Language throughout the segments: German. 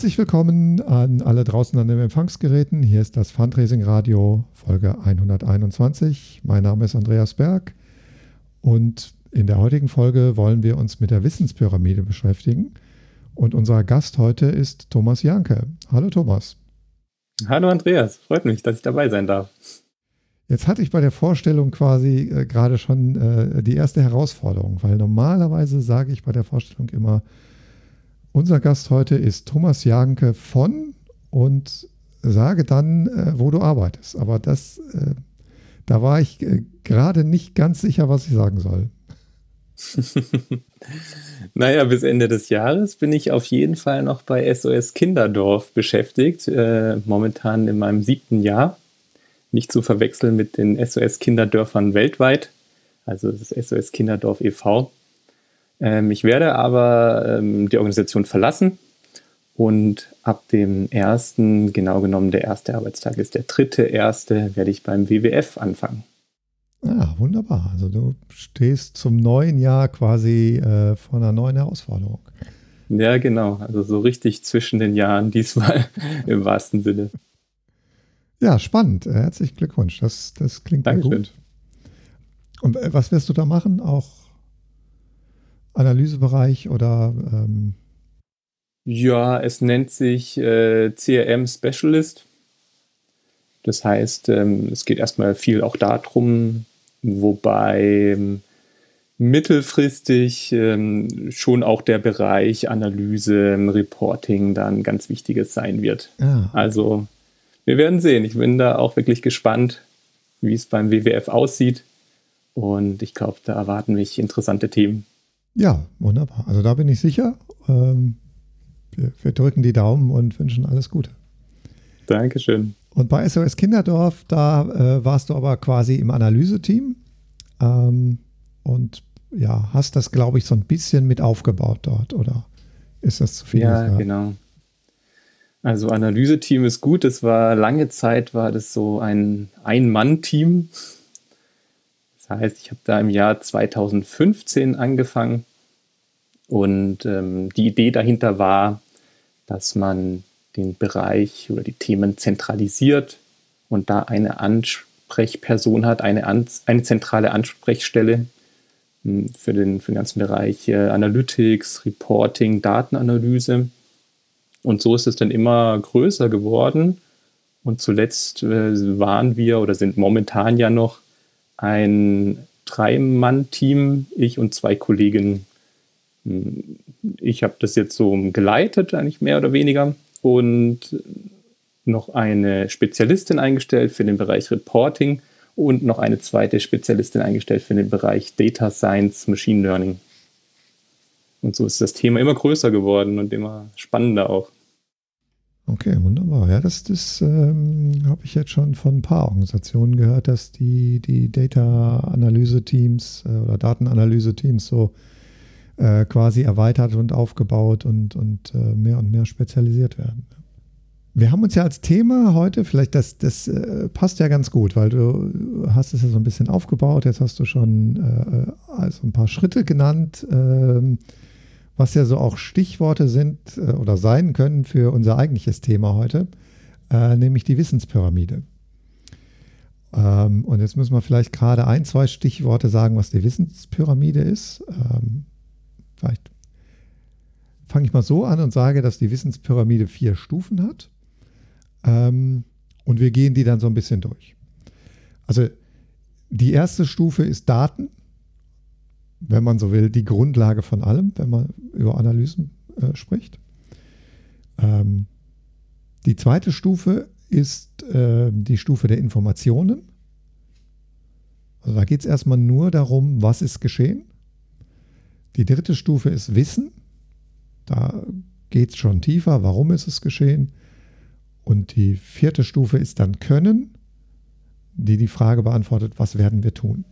Herzlich willkommen an alle draußen an den Empfangsgeräten. Hier ist das Fundraising Radio Folge 121. Mein Name ist Andreas Berg und in der heutigen Folge wollen wir uns mit der Wissenspyramide beschäftigen. Und unser Gast heute ist Thomas Janke. Hallo Thomas. Hallo Andreas, freut mich, dass ich dabei sein darf. Jetzt hatte ich bei der Vorstellung quasi äh, gerade schon äh, die erste Herausforderung, weil normalerweise sage ich bei der Vorstellung immer, unser Gast heute ist Thomas Janke von und sage dann, äh, wo du arbeitest. Aber das, äh, da war ich äh, gerade nicht ganz sicher, was ich sagen soll. naja, bis Ende des Jahres bin ich auf jeden Fall noch bei SOS Kinderdorf beschäftigt, äh, momentan in meinem siebten Jahr. Nicht zu verwechseln mit den SOS Kinderdörfern weltweit, also das SOS Kinderdorf e.V. Ähm, ich werde aber ähm, die Organisation verlassen und ab dem ersten, genau genommen der erste Arbeitstag ist der dritte erste, werde ich beim WWF anfangen. Ja, wunderbar. Also du stehst zum neuen Jahr quasi äh, vor einer neuen Herausforderung. Ja, genau. Also so richtig zwischen den Jahren diesmal im wahrsten Sinne. Ja, spannend. Herzlichen Glückwunsch. Das, das klingt gut. Und äh, was wirst du da machen? Auch Analysebereich oder? Ähm ja, es nennt sich äh, CRM Specialist. Das heißt, ähm, es geht erstmal viel auch darum, wobei ähm, mittelfristig ähm, schon auch der Bereich Analyse, Reporting dann ganz wichtiges sein wird. Ah. Also wir werden sehen. Ich bin da auch wirklich gespannt, wie es beim WWF aussieht. Und ich glaube, da erwarten mich interessante Themen. Ja, wunderbar. Also da bin ich sicher. Ähm, wir, wir, drücken die Daumen und wünschen alles Gute. Dankeschön. Und bei SOS Kinderdorf, da äh, warst du aber quasi im Analyseteam ähm, und ja, hast das, glaube ich, so ein bisschen mit aufgebaut dort, oder ist das zu viel? Ja, gesagt? genau. Also Analyseteam ist gut. Es war lange Zeit, war das so ein Ein-Mann-Team. Heißt, ich habe da im Jahr 2015 angefangen und ähm, die Idee dahinter war, dass man den Bereich oder die Themen zentralisiert und da eine Ansprechperson hat, eine, An eine zentrale Ansprechstelle hm, für den, für den ganzen Bereich äh, Analytics, Reporting, Datenanalyse. Und so ist es dann immer größer geworden. Und zuletzt äh, waren wir oder sind momentan ja noch ein Drei-Mann-Team, ich und zwei Kolleginnen. Hm, ich habe das jetzt so geleitet, eigentlich mehr oder weniger und noch eine Spezialistin eingestellt für den Bereich Reporting und noch eine zweite Spezialistin eingestellt für den Bereich Data Science, Machine Learning. Und so ist das Thema immer größer geworden und immer spannender auch. Okay, wunderbar. Ja, das, das ähm, habe ich jetzt schon von ein paar Organisationen gehört, dass die, die Data-Analyse-Teams äh, oder Datenanalyse-Teams so äh, quasi erweitert und aufgebaut und, und äh, mehr und mehr spezialisiert werden. Wir haben uns ja als Thema heute, vielleicht das, das äh, passt ja ganz gut, weil du hast es ja so ein bisschen aufgebaut, jetzt hast du schon äh, also ein paar Schritte genannt, ähm, was ja so auch Stichworte sind äh, oder sein können für unser eigentliches Thema heute, äh, nämlich die Wissenspyramide. Ähm, und jetzt müssen wir vielleicht gerade ein, zwei Stichworte sagen, was die Wissenspyramide ist. Ähm, Vielleicht fange ich mal so an und sage, dass die Wissenspyramide vier Stufen hat. Ähm, und wir gehen die dann so ein bisschen durch. Also die erste Stufe ist Daten, wenn man so will, die Grundlage von allem, wenn man über Analysen äh, spricht. Ähm, die zweite Stufe ist äh, die Stufe der Informationen. Also da geht es erstmal nur darum, was ist geschehen. Die dritte Stufe ist Wissen. Da geht es schon tiefer, warum ist es geschehen. Und die vierte Stufe ist dann Können, die die Frage beantwortet, was werden wir tun.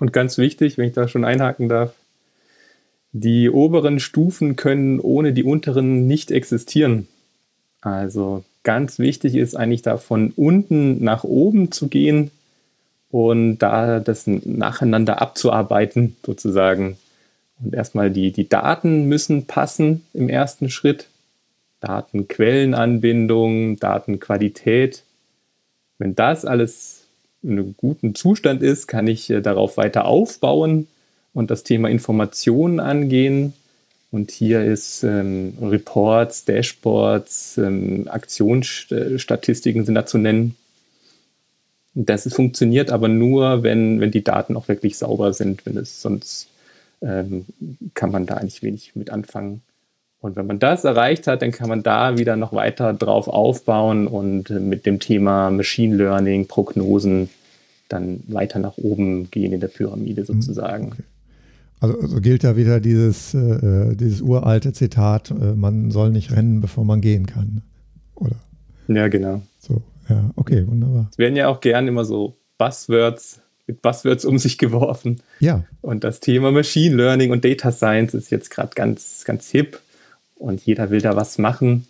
Und ganz wichtig, wenn ich da schon einhaken darf, die oberen Stufen können ohne die unteren nicht existieren. Also ganz wichtig ist eigentlich da von unten nach oben zu gehen, und da das nacheinander abzuarbeiten, sozusagen. Und erstmal die, die Daten müssen passen im ersten Schritt. Datenquellenanbindung, Datenqualität. Wenn das alles in einem guten Zustand ist, kann ich äh, darauf weiter aufbauen und das Thema Informationen angehen. Und hier ist ähm, Reports, Dashboards, ähm, Aktionsstatistiken sind da zu nennen. Das funktioniert aber nur, wenn, wenn die Daten auch wirklich sauber sind. Wenn es sonst ähm, kann man da eigentlich wenig mit anfangen. Und wenn man das erreicht hat, dann kann man da wieder noch weiter drauf aufbauen und mit dem Thema Machine Learning, Prognosen dann weiter nach oben gehen in der Pyramide mhm. sozusagen. Okay. Also, also, gilt ja wieder dieses, äh, dieses uralte Zitat, äh, man soll nicht rennen, bevor man gehen kann. Oder? Ja, genau. So, ja, okay, wunderbar. Es werden ja auch gern immer so Buzzwords mit Buzzwords um sich geworfen. Ja. Und das Thema Machine Learning und Data Science ist jetzt gerade ganz, ganz hip und jeder will da was machen.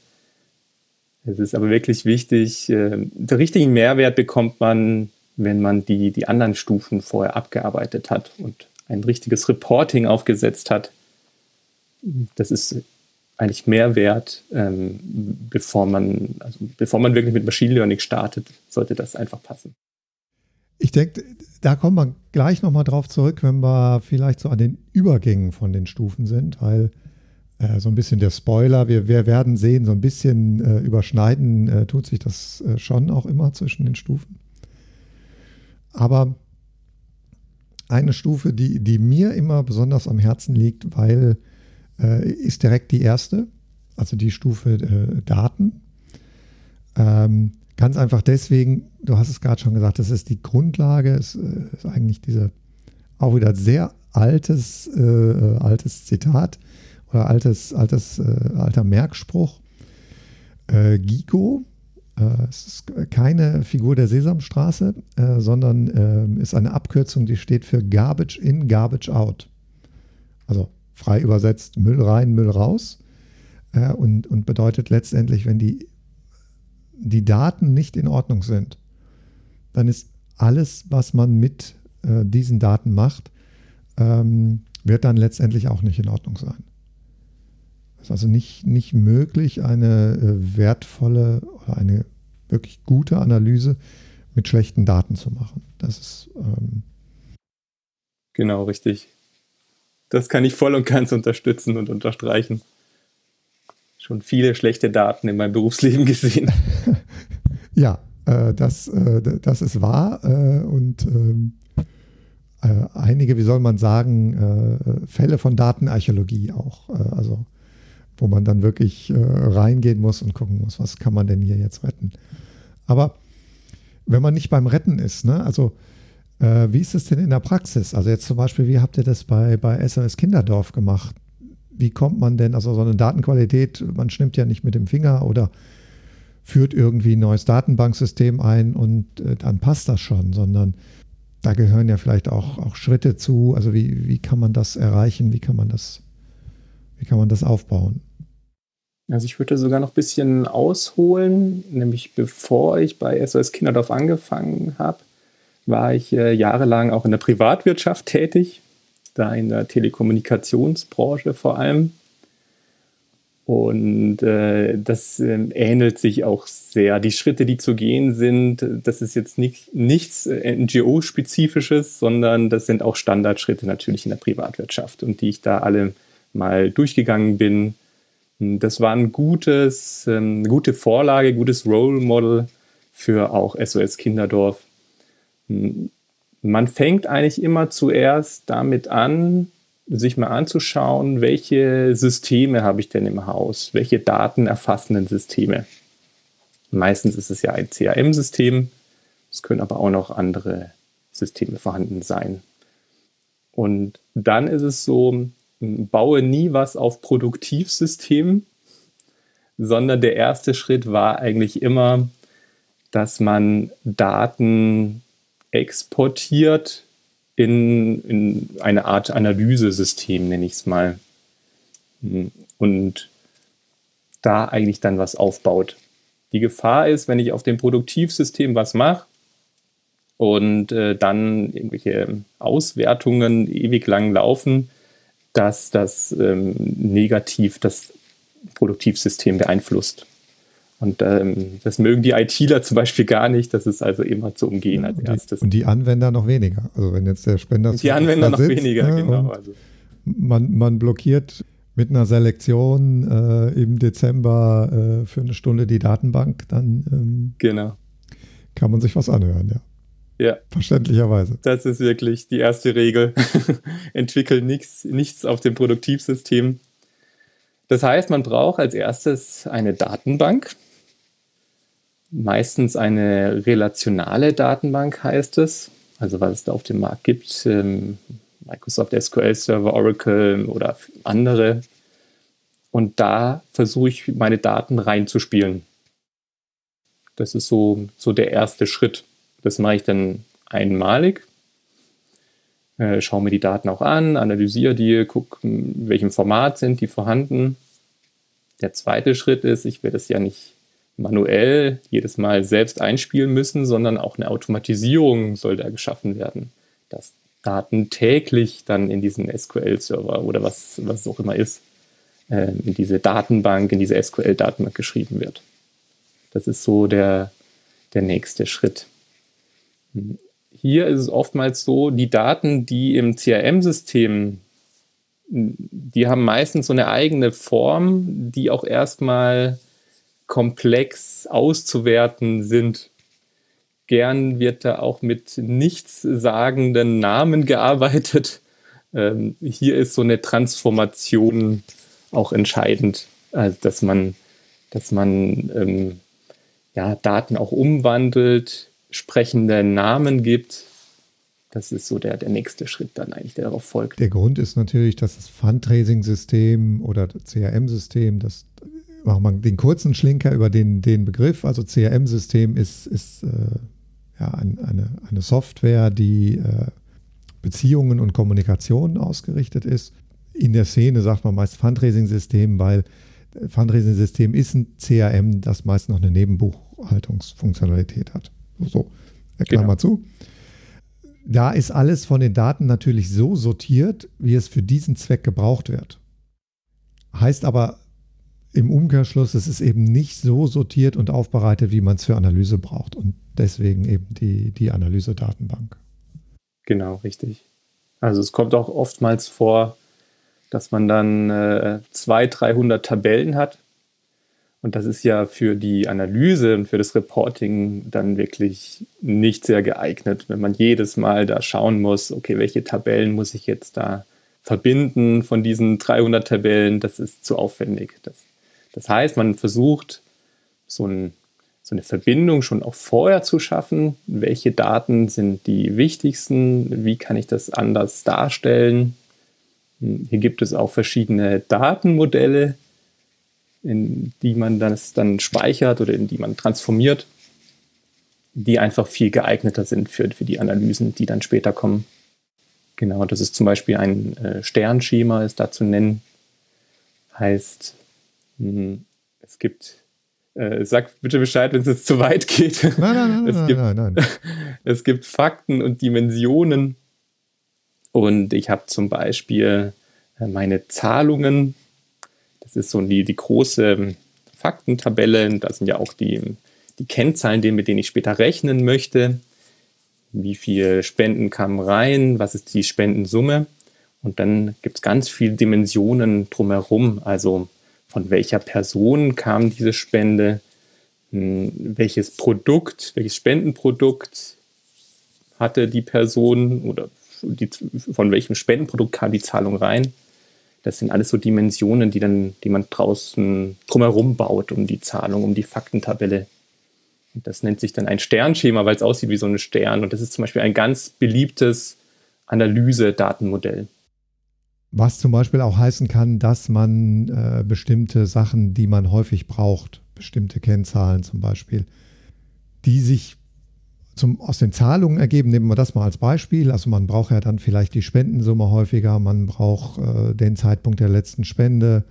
Es ist aber wirklich wichtig, äh, den richtigen Mehrwert bekommt man, wenn man die, die anderen Stufen vorher abgearbeitet hat und ein richtiges Reporting aufgesetzt hat. Das ist eigentlich Mehrwert, ähm, bevor man, also bevor man wirklich mit Machine Learning startet, sollte das einfach passen. Ich denke, da kommen wir gleich nochmal drauf zurück, wenn wir vielleicht so an den Übergängen von den Stufen sind, weil äh, so ein bisschen der Spoiler, wir, wir werden sehen, so ein bisschen äh, überschneiden äh, tut sich das äh, schon auch immer zwischen den Stufen. Aber eine Stufe, die, die mir immer besonders am Herzen liegt, weil äh, ist direkt die erste, also die Stufe äh, Daten. Ähm, Ganz einfach deswegen, du hast es gerade schon gesagt, das ist die Grundlage, es ist eigentlich diese auch wieder sehr altes, äh, altes Zitat oder altes, altes, äh, alter Merkspruch. Äh, Gigo, äh, es ist keine Figur der Sesamstraße, sondern ist eine Abkürzung, die steht für Garbage in, Garbage out. Also frei übersetzt Müll rein, Müll raus. und, und bedeutet letztendlich, wenn die die Daten nicht in Ordnung sind, dann ist alles, was man mit äh, diesen Daten macht, ähm, wird dann letztendlich auch nicht in Ordnung sein. Es ist also nicht, nicht möglich, eine äh, wertvolle oder eine wirklich gute Analyse mit schlechten Daten zu machen. Das ist. Ähm genau, richtig. Das kann ich voll und ganz unterstützen und unterstreichen schon viele schlechte Daten in meinem Berufsleben gesehen. ja, äh, das, äh, das ist wahr. Äh, und ähm, äh, einige, wie soll man sagen, äh, Fälle von Datenarchäologie auch. Also wo man dann wirklich reingehen muss und gucken muss, was kann man denn hier jetzt retten. Aber wenn man nicht beim Retten ist, ne, also wie ist es denn in der Praxis? Also jetzt zum Beispiel, wie habt ihr das bei, bei SOS Kinderdorf gemacht? wie kommt man denn, also so eine Datenqualität, man schnimmt ja nicht mit dem Finger oder führt irgendwie ein neues Datenbanksystem ein und äh, dann passt das schon, sondern da gehören ja vielleicht auch, auch Schritte zu. Also wie, wie kann man das erreichen? Wie kann man das, wie kann man das aufbauen? Also ich würde sogar noch ein bisschen ausholen, nämlich bevor ich bei SOS Kinderdorf angefangen habe, war ich äh, jahrelang auch in der Privatwirtschaft tätig da in der Telekommunikationsbranche vor allem. Und äh, das äh, ähnelt sich auch sehr. Die Schritte, die zu gehen sind, das ist jetzt nicht, nichts äh, NGO-spezifisches, sondern das sind auch Standardschritte natürlich in der Privatwirtschaft und die ich da alle mal durchgegangen bin. Das war ein gutes, ähm, eine gute Vorlage, gutes Role Model für auch SOS Kinderdorf man fängt eigentlich immer zuerst damit an, sich mal anzuschauen, welche Systeme habe ich denn im Haus, welche datenerfassenden Systeme. Meistens ist es ja ein CRM-System, es können aber auch noch andere Systeme vorhanden sein. Und dann ist es so, baue nie was auf Produktivsystemen, sondern der erste Schritt war eigentlich immer, dass man Daten exportiert in, in eine Art Analysesystem, nenne ich es mal. Und da eigentlich dann was aufbaut. Die Gefahr ist, wenn ich auf dem Produktivsystem was mache und äh, dann irgendwelche Auswertungen ewig lang laufen, dass das ähm, negativ das Produktivsystem beeinflusst. Und ähm, das mögen die ITler zum Beispiel gar nicht. Das ist also immer zu umgehen als erstes. Und die Anwender noch weniger. Also wenn jetzt der Spender die Anwender noch sitzt, weniger, ne, genau. Also. Man, man blockiert mit einer Selektion äh, im Dezember äh, für eine Stunde die Datenbank, dann ähm, genau. kann man sich was anhören, ja. Ja. Verständlicherweise. Das ist wirklich die erste Regel. Entwickeln nichts, nichts auf dem Produktivsystem. Das heißt, man braucht als erstes eine Datenbank, meistens eine relationale Datenbank heißt es, also was es da auf dem Markt gibt, ähm, Microsoft SQL Server, Oracle oder andere. Und da versuche ich meine Daten reinzuspielen. Das ist so, so der erste Schritt. Das mache ich dann einmalig. Äh, schaue mir die Daten auch an, analysiere die, gucke, in welchem Format sind die vorhanden. Der zweite Schritt ist, ich werde es ja nicht manuell jedes Mal selbst einspielen müssen, sondern auch eine Automatisierung soll da geschaffen werden, dass Daten täglich dann in diesen SQL-Server oder was, was es auch immer ist, äh, in diese Datenbank, in diese SQL-Datenbank geschrieben wird. Das ist so der, der nächste Schritt. Hier ist es oftmals so, die Daten, die im CRM-System, die haben meistens so eine eigene Form, die auch erstmal komplex auszuwerten sind. Gern wird da auch mit nichtssagenden Namen gearbeitet. Ähm, hier ist so eine Transformation auch entscheidend, also dass man, dass man ähm, ja, Daten auch umwandelt, sprechende Namen gibt. Das ist so der, der nächste Schritt dann eigentlich, der darauf folgt. Der Grund ist natürlich, dass das Fundraising-System oder CRM-System, das machen wir den kurzen Schlinker über den, den Begriff. Also CRM-System ist, ist äh, ja, ein, eine, eine Software, die äh, Beziehungen und Kommunikation ausgerichtet ist. In der Szene sagt man meist Fundraising-System, weil äh, Fundraising-System ist ein CRM, das meist noch eine Nebenbuchhaltungsfunktionalität hat. So. Klammer genau. zu. Da ist alles von den Daten natürlich so sortiert, wie es für diesen Zweck gebraucht wird. Heißt aber im Umkehrschluss, es ist eben nicht so sortiert und aufbereitet, wie man es für Analyse braucht. Und deswegen eben die, die Analyse-Datenbank. Genau, richtig. Also es kommt auch oftmals vor, dass man dann äh, 200, 300 Tabellen hat. Und das ist ja für die Analyse und für das Reporting dann wirklich nicht sehr geeignet, wenn man jedes Mal da schauen muss, okay, welche Tabellen muss ich jetzt da verbinden von diesen 300 Tabellen, das ist zu aufwendig. Das das heißt, man versucht, so, ein, so, eine Verbindung schon auch vorher zu schaffen. Welche Daten sind die wichtigsten? Wie kann ich das anders darstellen? Hier gibt es auch verschiedene Datenmodelle, in die man das dann speichert oder in die man transformiert, die einfach viel geeigneter sind für, für die Analysen, die dann später kommen. Genau, das ist zum Beispiel ein äh, Sternschema, ist da zu nennen. Heißt, Mhm. Es gibt, äh, sag bitte Bescheid, wenn es jetzt zu weit geht. Nein, nein, nein, es nein, gibt, nein, nein. Es gibt Fakten und Dimensionen. Und ich habe zum Beispiel äh, meine Zahlungen. Das ist so die, die große Faktentabelle. Da sind ja auch die, die Kennzahlen, mit denen ich später rechnen möchte. Wie viele Spenden kamen rein? Was ist die Spendensumme? Und dann gibt es ganz viele Dimensionen drumherum. Also von welcher Person kam diese Spende, hm, welches Produkt, welches Spendenprodukt hatte die Person oder die, von welchem Spendenprodukt kam die Zahlung rein. Das sind alles so Dimensionen, die dann, die man draußen drumherum baut, um die Zahlung, um die Faktentabelle. Und das nennt sich dann ein Sternschema, weil es aussieht wie so ein Stern. Und das ist zum Beispiel ein ganz beliebtes Analyse-Datenmodell. Was zum Beispiel auch heißen kann, dass man äh, bestimmte Sachen, die man häufig braucht, bestimmte Kennzahlen zum Beispiel, die sich zum, aus den Zahlungen ergeben, nehmen wir das mal als Beispiel. Also man braucht ja dann vielleicht die Spendensumme häufiger, man braucht äh, den Zeitpunkt der letzten Spende,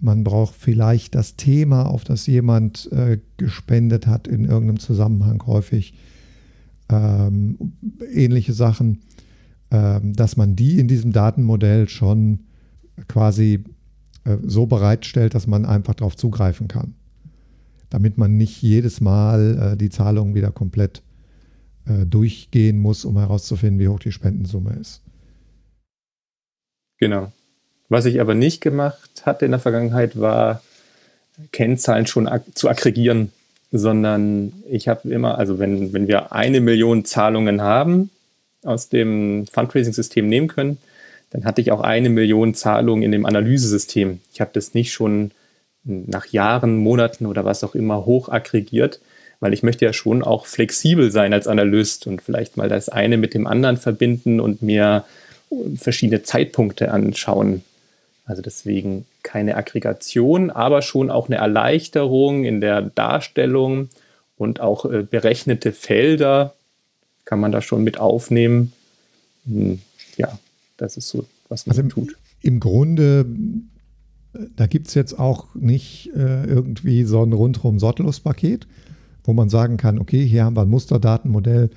man braucht vielleicht das Thema, auf das jemand äh, gespendet hat in irgendeinem Zusammenhang häufig, ähm, ähnliche Sachen. Ähm, dass man die in diesem Datenmodell schon quasi äh, so bereitstellt, dass man einfach darauf zugreifen kann. Damit man nicht jedes Mal äh, die Zahlung wieder komplett äh, durchgehen muss, um herauszufinden, wie hoch die Spendensumme ist. Genau. Was ich aber nicht gemacht hatte in der Vergangenheit, war Kennzahlen schon ag zu aggregieren, sondern ich habe immer, also wenn, wenn wir eine Million Zahlungen haben, aus dem Fundraising-System nehmen können, dann hatte ich auch eine Million Zahlungen in dem Analysesystem. Ich habe das nicht schon nach Jahren, Monaten oder was auch immer hoch aggregiert, weil ich möchte ja schon auch flexibel sein als Analyst und vielleicht mal das eine mit dem anderen verbinden und mir verschiedene Zeitpunkte anschauen. Also deswegen keine Aggregation, aber schon auch eine Erleichterung in der Darstellung und auch äh, berechnete Felder kann man da schon mit aufnehmen. Hm, ja, das ist so, was man also tut. Im Grunde, da gibt es jetzt auch nicht äh, irgendwie so ein rundrum sortlos Paket, wo man sagen kann, okay, hier haben wir ein Musterdatenmodell.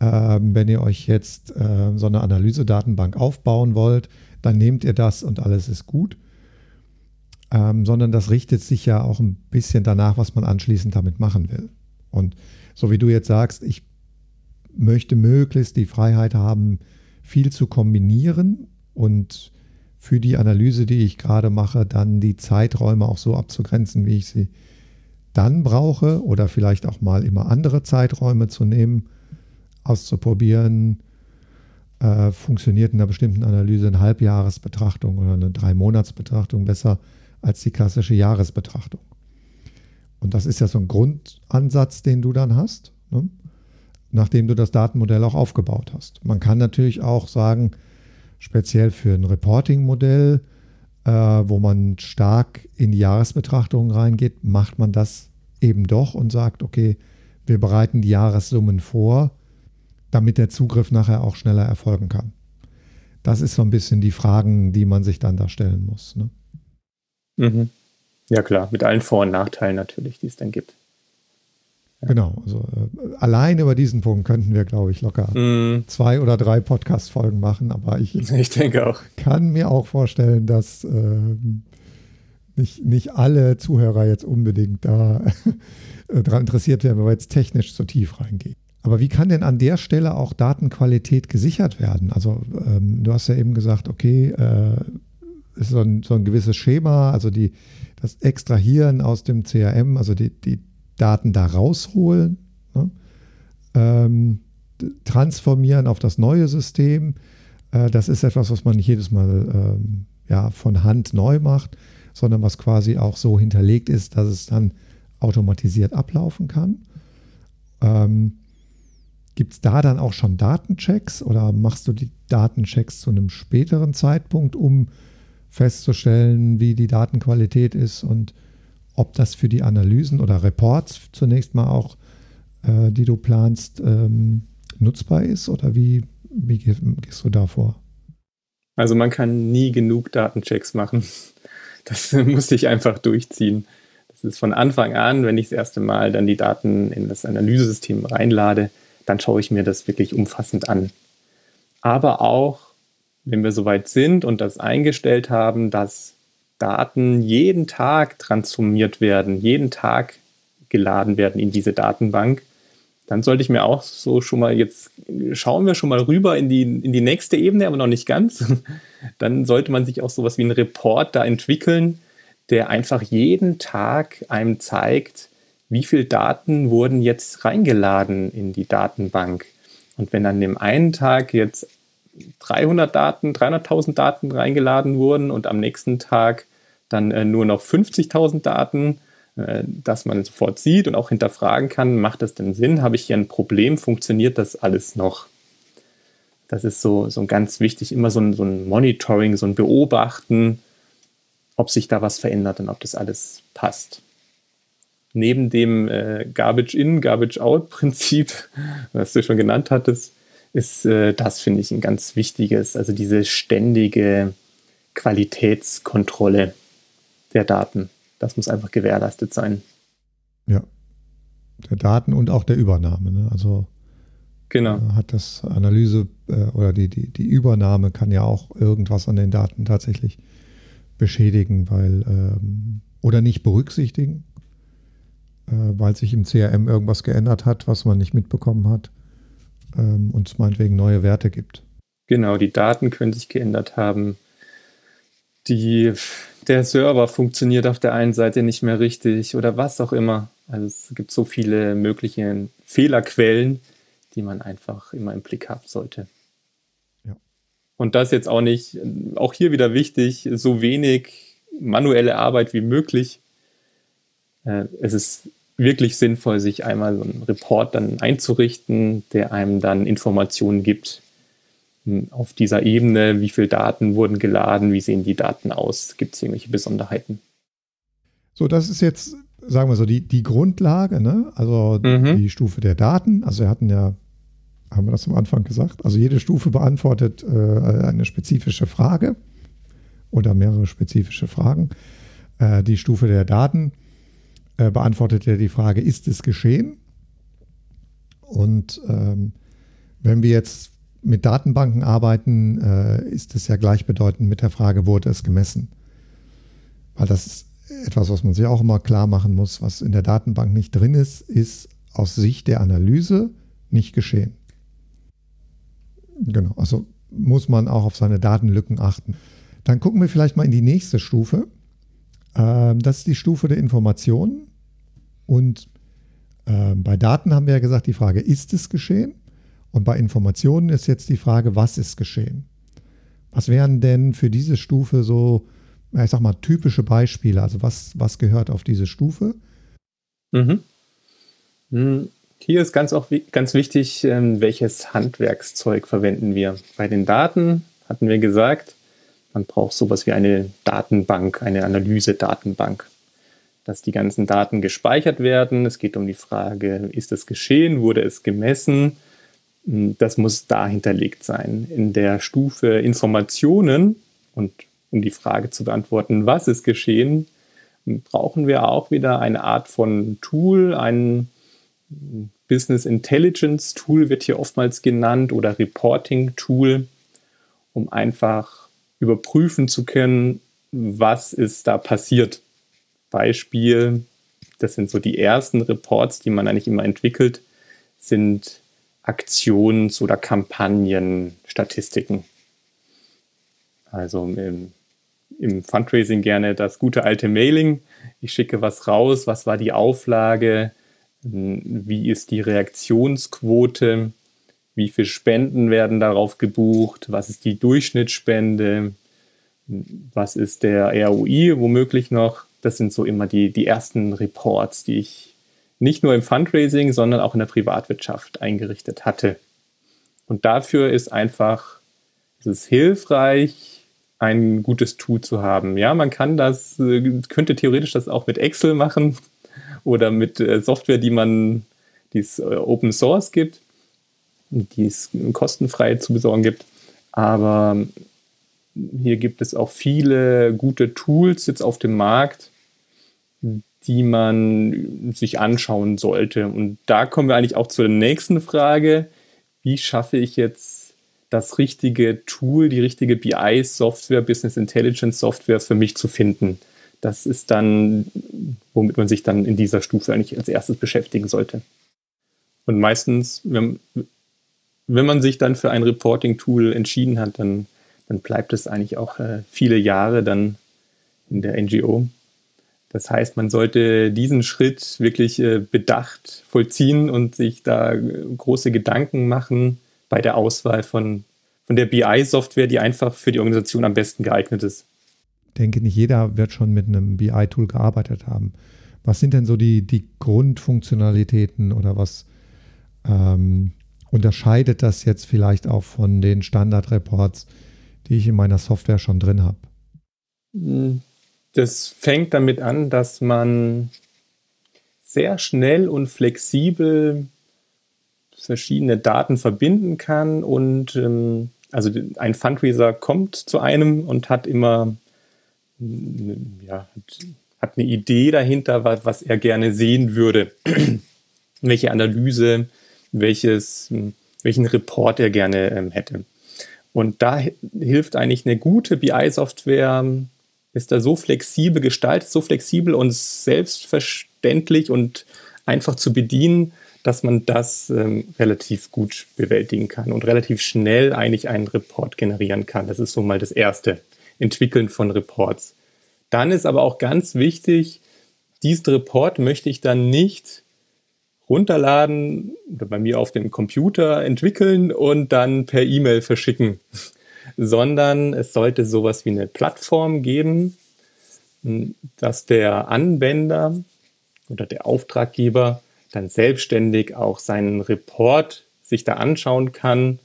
Ähm, wenn ihr euch jetzt äh, so eine Analysedatenbank aufbauen wollt, dann nehmt ihr das und alles ist gut. Ähm, sondern das richtet sich ja auch ein bisschen danach, was man anschließend damit machen will. Und so wie du jetzt sagst, ich möchte möglichst die Freiheit haben, viel zu kombinieren und für die Analyse, die ich gerade mache, dann die Zeiträume auch so abzugrenzen, wie ich sie dann brauche oder vielleicht auch mal immer andere Zeiträume zu nehmen, auszuprobieren. Äh, funktioniert in einer bestimmten Analyse eine Halbjahresbetrachtung oder eine Drei-Monats-Betrachtung besser als die klassische Jahresbetrachtung. Und das ist ja so ein Grundansatz, den du dann hast. Ne? nachdem du das Datenmodell auch aufgebaut hast. Man kann natürlich auch sagen, speziell für ein Reporting-Modell, äh, wo man stark in die Jahresbetrachtung reingeht, macht man das eben doch und sagt, okay, wir bereiten die Jahressummen vor, damit der Zugriff nachher auch schneller erfolgen kann. Das ist so ein bisschen die Fragen, die man sich dann da stellen muss. Ne? Mhm. Ja klar, mit allen Vor- und Nachteilen natürlich, die es dann gibt. Genau, also äh, allein über diesen Punkt könnten wir, glaube ich, locker mm. zwei oder drei Podcast-Folgen machen, aber ich, ich denke auch. kann mir auch vorstellen, dass äh, nicht, nicht alle Zuhörer jetzt unbedingt da äh, daran interessiert werden, wenn wir jetzt technisch zu tief reingehen. Aber wie kann denn an der Stelle auch Datenqualität gesichert werden? Also ähm, du hast ja eben gesagt, okay, äh, ist so ein, so ein gewisses Schema, also die, das Extrahieren aus dem CRM, also die, die Daten da rausholen, ne? ähm, transformieren auf das neue System. Äh, das ist etwas, was man nicht jedes Mal ähm, ja, von Hand neu macht, sondern was quasi auch so hinterlegt ist, dass es dann automatisiert ablaufen kann. Ähm, Gibt es da dann auch schon Datenchecks oder machst du die Datenchecks zu einem späteren Zeitpunkt, um festzustellen, wie die Datenqualität ist und ob das für die Analysen oder Reports zunächst mal auch, äh, die du planst, ähm, nutzbar ist oder wie, wie gehst du da vor? Also man kann nie genug Datenchecks machen. Das musste ich einfach durchziehen. Das ist von Anfang an, wenn ich das erste Mal dann die Daten in das Analysesystem reinlade, dann schaue ich mir das wirklich umfassend an. Aber auch, wenn wir soweit sind und das eingestellt haben, dass Daten jeden Tag transformiert werden, jeden Tag geladen werden in diese Datenbank, dann sollte ich mir auch so schon mal jetzt schauen wir schon mal rüber in die, in die nächste Ebene, aber noch nicht ganz. Dann sollte man sich auch sowas wie einen Report da entwickeln, der einfach jeden Tag einem zeigt, wie viele Daten wurden jetzt reingeladen in die Datenbank. Und wenn an dem einen Tag jetzt 300 Daten, 300.000 Daten reingeladen wurden und am nächsten Tag dann äh, nur noch 50.000 Daten, äh, dass man sofort sieht und auch hinterfragen kann, macht das denn Sinn? Habe ich hier ein Problem? Funktioniert das alles noch? Das ist so, so ganz wichtig, immer so ein, so ein Monitoring, so ein Beobachten, ob sich da was verändert und ob das alles passt. Neben dem äh, Garbage-in, Garbage-out-Prinzip, was du schon genannt hattest, ist äh, das, finde ich, ein ganz wichtiges, also diese ständige Qualitätskontrolle der Daten. Das muss einfach gewährleistet sein. Ja. Der Daten und auch der Übernahme. Ne? Also genau. Äh, hat das Analyse äh, oder die, die, die Übernahme kann ja auch irgendwas an den Daten tatsächlich beschädigen, weil ähm, oder nicht berücksichtigen, äh, weil sich im CRM irgendwas geändert hat, was man nicht mitbekommen hat ähm, und es meinetwegen neue Werte gibt. Genau, die Daten können sich geändert haben. Die, der Server funktioniert auf der einen Seite nicht mehr richtig oder was auch immer. Also es gibt so viele mögliche Fehlerquellen, die man einfach immer im Blick haben sollte. Ja. Und das jetzt auch nicht, auch hier wieder wichtig, so wenig manuelle Arbeit wie möglich. Äh, es ist wirklich sinnvoll, sich einmal so einen Report dann einzurichten, der einem dann Informationen gibt hm, auf dieser Ebene, wie viele Daten wurden geladen, wie sehen die Daten aus, gibt es irgendwelche Besonderheiten. So, das ist jetzt, sagen wir so, die, die Grundlage, ne? also mhm. die Stufe der Daten. Also wir hatten ja, haben wir das am Anfang gesagt, also jede Stufe beantwortet äh, eine spezifische Frage oder mehrere spezifische Fragen. Äh, die Stufe der Daten äh, beantwortet ja die Frage, ist es geschehen? Und ähm, wenn wir jetzt mit Datenbanken arbeiten, äh, ist es ja gleichbedeutend mit der Frage, wurde es gemessen? Weil das ist etwas, was man sich auch immer klar machen muss, was in der Datenbank nicht drin ist, ist aus Sicht der Analyse nicht geschehen. Genau, also muss man auch auf seine Datenlücken achten. Dann gucken wir vielleicht mal in die nächste Stufe. Ähm, das ist die Stufe der Informationen. Und äh, bei Daten haben wir ja gesagt, die Frage, ist es geschehen? Und bei Informationen ist jetzt die Frage, was ist geschehen? Was wären denn für diese Stufe so, ich sag mal, typische Beispiele? Also was, was gehört auf diese Stufe? Mhm. Hm, hier ist ganz, auch, ganz wichtig, ähm, welches Handwerkszeug verwenden wir. Bei den Daten hatten wir gesagt, man braucht sowas wie eine Datenbank, eine Analyse-Datenbank dass die ganzen Daten gespeichert werden. Es geht um die Frage, ist es geschehen, wurde es gemessen? Hm, das muss da hinterlegt sein. In der Stufe Informationen und um die Frage zu beantworten, was ist geschehen, brauchen wir auch wieder eine Art von Tool, ein Business Intelligence Tool wird hier oftmals genannt oder Reporting Tool, um einfach überprüfen zu können, was ist da passiert. Beispiel, das sind so die ersten Reports, die man eigentlich immer entwickelt, sind Aktions- oder Kampagnenstatistiken. Also im, im, Fundraising gerne das gute alte Mailing. Ich schicke was raus, was war die Auflage, wie ist die Reaktionsquote, wie viele Spenden werden darauf gebucht, was ist die Durchschnittsspende, was ist der ROI womöglich noch das sind so immer die, die ersten Reports, die ich nicht nur im Fundraising, sondern auch in der Privatwirtschaft eingerichtet hatte. Und dafür ist einfach, es ist hilfreich, ein gutes Tool zu haben. Ja, man kann das, könnte theoretisch das auch mit Excel machen oder mit äh, Software, die man, die es äh, Open Source gibt, die es kostenfrei zu besorgen gibt. Aber hier gibt es auch viele gute Tools jetzt auf dem Markt, die man sich anschauen sollte. Und da kommen wir eigentlich auch zur nächsten Frage. Wie schaffe ich jetzt das richtige Tool, die richtige BI-Software, Business Intelligence Software für mich zu finden? Das ist dann, womit man sich dann in dieser Stufe eigentlich als erstes beschäftigen sollte. Und meistens, wenn, wenn man sich dann für ein Reporting-Tool entschieden hat, dann dann bleibt es eigentlich auch äh, viele Jahre dann in der NGO. Das heißt, man sollte diesen Schritt wirklich äh, bedacht vollziehen und sich da äh, große Gedanken machen bei der Auswahl von, von der BI-Software, die einfach für die Organisation am besten geeignet ist. Ich denke, nicht jeder wird schon mit einem BI-Tool gearbeitet haben. Was sind denn so die, die Grundfunktionalitäten oder was ähm, unterscheidet das jetzt vielleicht auch von den Standard-Reports, die ich in meiner Software schon drin habe? Das fängt damit an, dass man sehr schnell und flexibel verschiedene Daten verbinden kann und ähm, also ein Fundraiser kommt zu einem und hat immer ja, hat eine Idee dahinter, was, er gerne sehen würde, welche Analyse, welches, welchen Report er gerne ähm, hätte. Und da hilft eigentlich eine gute BI-Software ist da so flexibel gestaltet, so flexibel und selbstverständlich und einfach zu bedienen, dass man das ähm, relativ gut bewältigen kann und relativ schnell eigentlich einen Report generieren kann. Das ist so mal das Erste, Entwickeln von Reports. Dann ist aber auch ganz wichtig, diesen Report möchte ich dann nicht runterladen bei mir auf dem Computer entwickeln und dann per E-Mail verschicken, sondern es sollte sowas wie eine Plattform geben, dass der Anwender oder der Auftraggeber dann selbstständig auch seinen Report sich da anschauen kann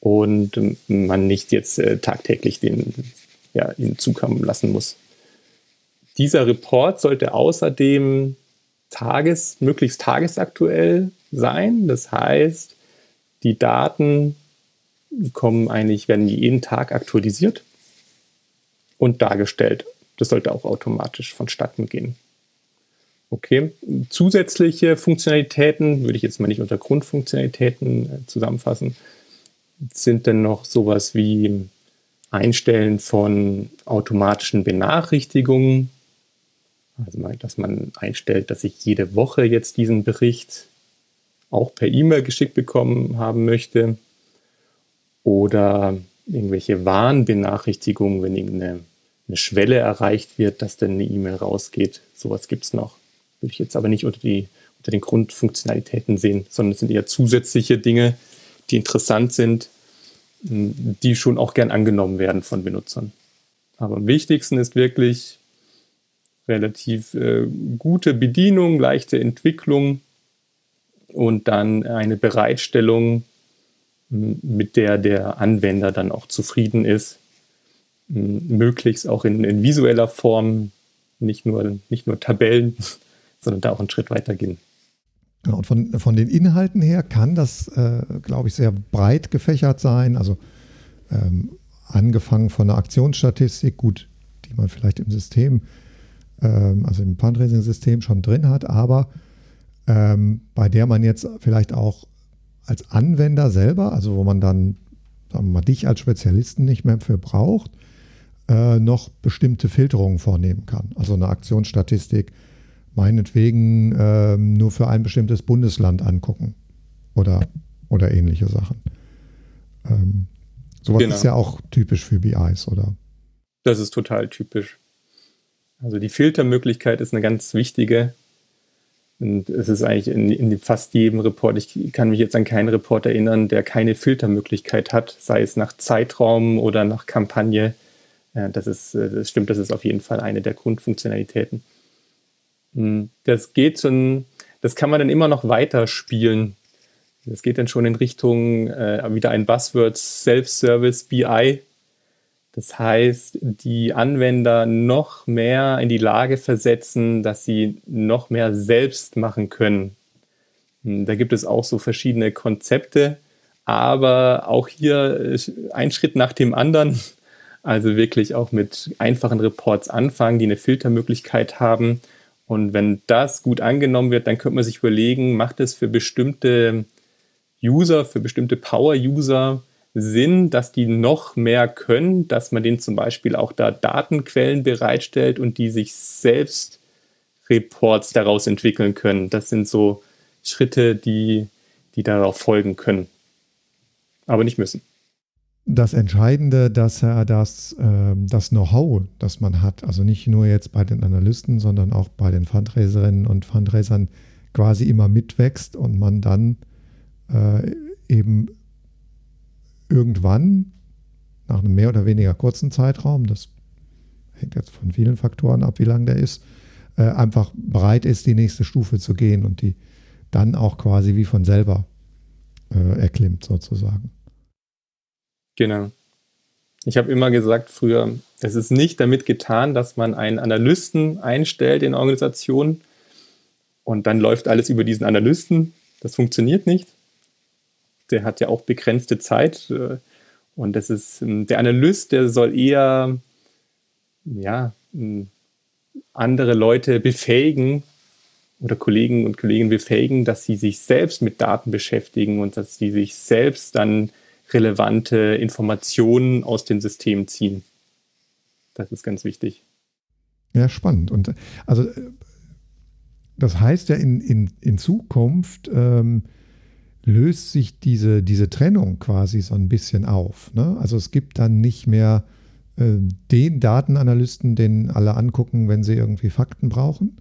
und man nicht jetzt äh, tagtäglich den ja, ihn zukommen lassen muss. Dieser Report sollte außerdem tages, möglichst tagesaktuell sein. Das heißt, die Daten kommen eigentlich, werden jeden Tag aktualisiert und dargestellt. Das sollte auch automatisch vonstatten gehen. Okay, zusätzliche Funktionalitäten würde ich jetzt mal nicht unter Grundfunktionalitäten äh, zusammenfassen, sind dann noch sowas wie Einstellen von automatischen Benachrichtigungen. Also dass man einstellt, dass ich jede Woche jetzt diesen Bericht auch per E-Mail geschickt bekommen haben möchte. Oder irgendwelche Warnbenachrichtigungen, wenn irgendeine eine Schwelle erreicht wird, dass dann eine E-Mail rausgeht. Sowas gibt es noch. Würde ich jetzt aber nicht unter, die, unter den Grundfunktionalitäten sehen, sondern es sind eher zusätzliche Dinge, die interessant sind, die schon auch gern angenommen werden von Benutzern. Aber am wichtigsten ist wirklich relativ äh, gute Bedienung, leichte Entwicklung und dann eine Bereitstellung, mit der der Anwender dann auch zufrieden ist, möglichst auch in, in visueller Form, nicht nur, nicht nur Tabellen, sondern da auch einen Schritt weiter gehen. Genau, und von, von den Inhalten her kann das, äh, glaube ich, sehr breit gefächert sein. Also ähm, angefangen von einer Aktionsstatistik, gut, die man vielleicht im System, ähm, also im Fundraising-System schon drin hat, aber ähm, bei der man jetzt vielleicht auch als Anwender selber, also wo man dann, sagen wir mal, dich als Spezialisten nicht mehr für braucht, äh, noch bestimmte Filterungen vornehmen kann. Also eine Aktionsstatistik meinetwegen äh, nur für ein bestimmtes Bundesland angucken oder, oder ähnliche Sachen. Ähm, sowas genau. ist ja auch typisch für BIs, oder? Das ist total typisch. Also die Filtermöglichkeit ist eine ganz wichtige. Und es ist eigentlich in, in, fast jedem Report, ich kann mich jetzt an keinen Report erinnern, der keine Filtermöglichkeit hat, sei es nach Zeitraum oder nach Kampagne. Das, ist, äh, das stimmt, das ist auf jeden Fall eine der Grundfunktionalitäten. Hm, das geht schon, das kann man dann immer noch weiter spielen. Das geht dann schon in Richtung äh, wieder ein Buzzword Self-Service BI. Das heißt, die Anwender noch mehr in die Lage versetzen, dass sie noch mehr selbst machen können. Hm, da gibt es auch so verschiedene Konzepte, aber auch hier äh, ein Schritt nach dem anderen. Also wirklich auch mit einfachen Reports anfangen, die eine Filtermöglichkeit haben und wenn das gut angenommen wird, dann könnte man sich überlegen, macht es für bestimmte User, für bestimmte Power-User Sinn, dass die noch mehr können, dass man denen zum Beispiel auch da Datenquellen bereitstellt und die sich selbst Reports daraus entwickeln können. Das sind so Schritte, die, die darauf folgen können, aber nicht müssen das Entscheidende, dass er das, äh, das Know-how, das man hat, also nicht nur jetzt bei den Analysten, sondern auch bei den Fundraiserinnen und Fundraisern quasi immer mitwächst und man dann äh, eben irgendwann nach einem mehr oder weniger kurzen Zeitraum, das hängt jetzt von vielen Faktoren ab, wie lang der ist, äh, einfach bereit ist, die nächste Stufe zu gehen und die dann auch quasi wie von selber äh, erklimmt sozusagen. Genau. Ich habe immer gesagt früher, es ist nicht damit getan, dass man einen Analysten einstellt in Organisationen und dann läuft alles über diesen Analysten. Das funktioniert nicht. Der hat ja auch begrenzte Zeit äh, und das ist ähm, der Analyst, der soll eher ja, andere Leute befähigen oder Kollegen und Kollegen befähigen, dass sie sich selbst mit Daten beschäftigen und dass sie sich selbst dann relevante Informationen aus dem System ziehen. Das ist ganz wichtig. Ja, spannend. Und also das heißt ja in, in, in Zukunft ähm, löst sich diese, diese Trennung quasi so ein bisschen auf. Ne? Also es gibt dann nicht mehr äh, den Datenanalysten, den alle angucken, wenn sie irgendwie Fakten brauchen,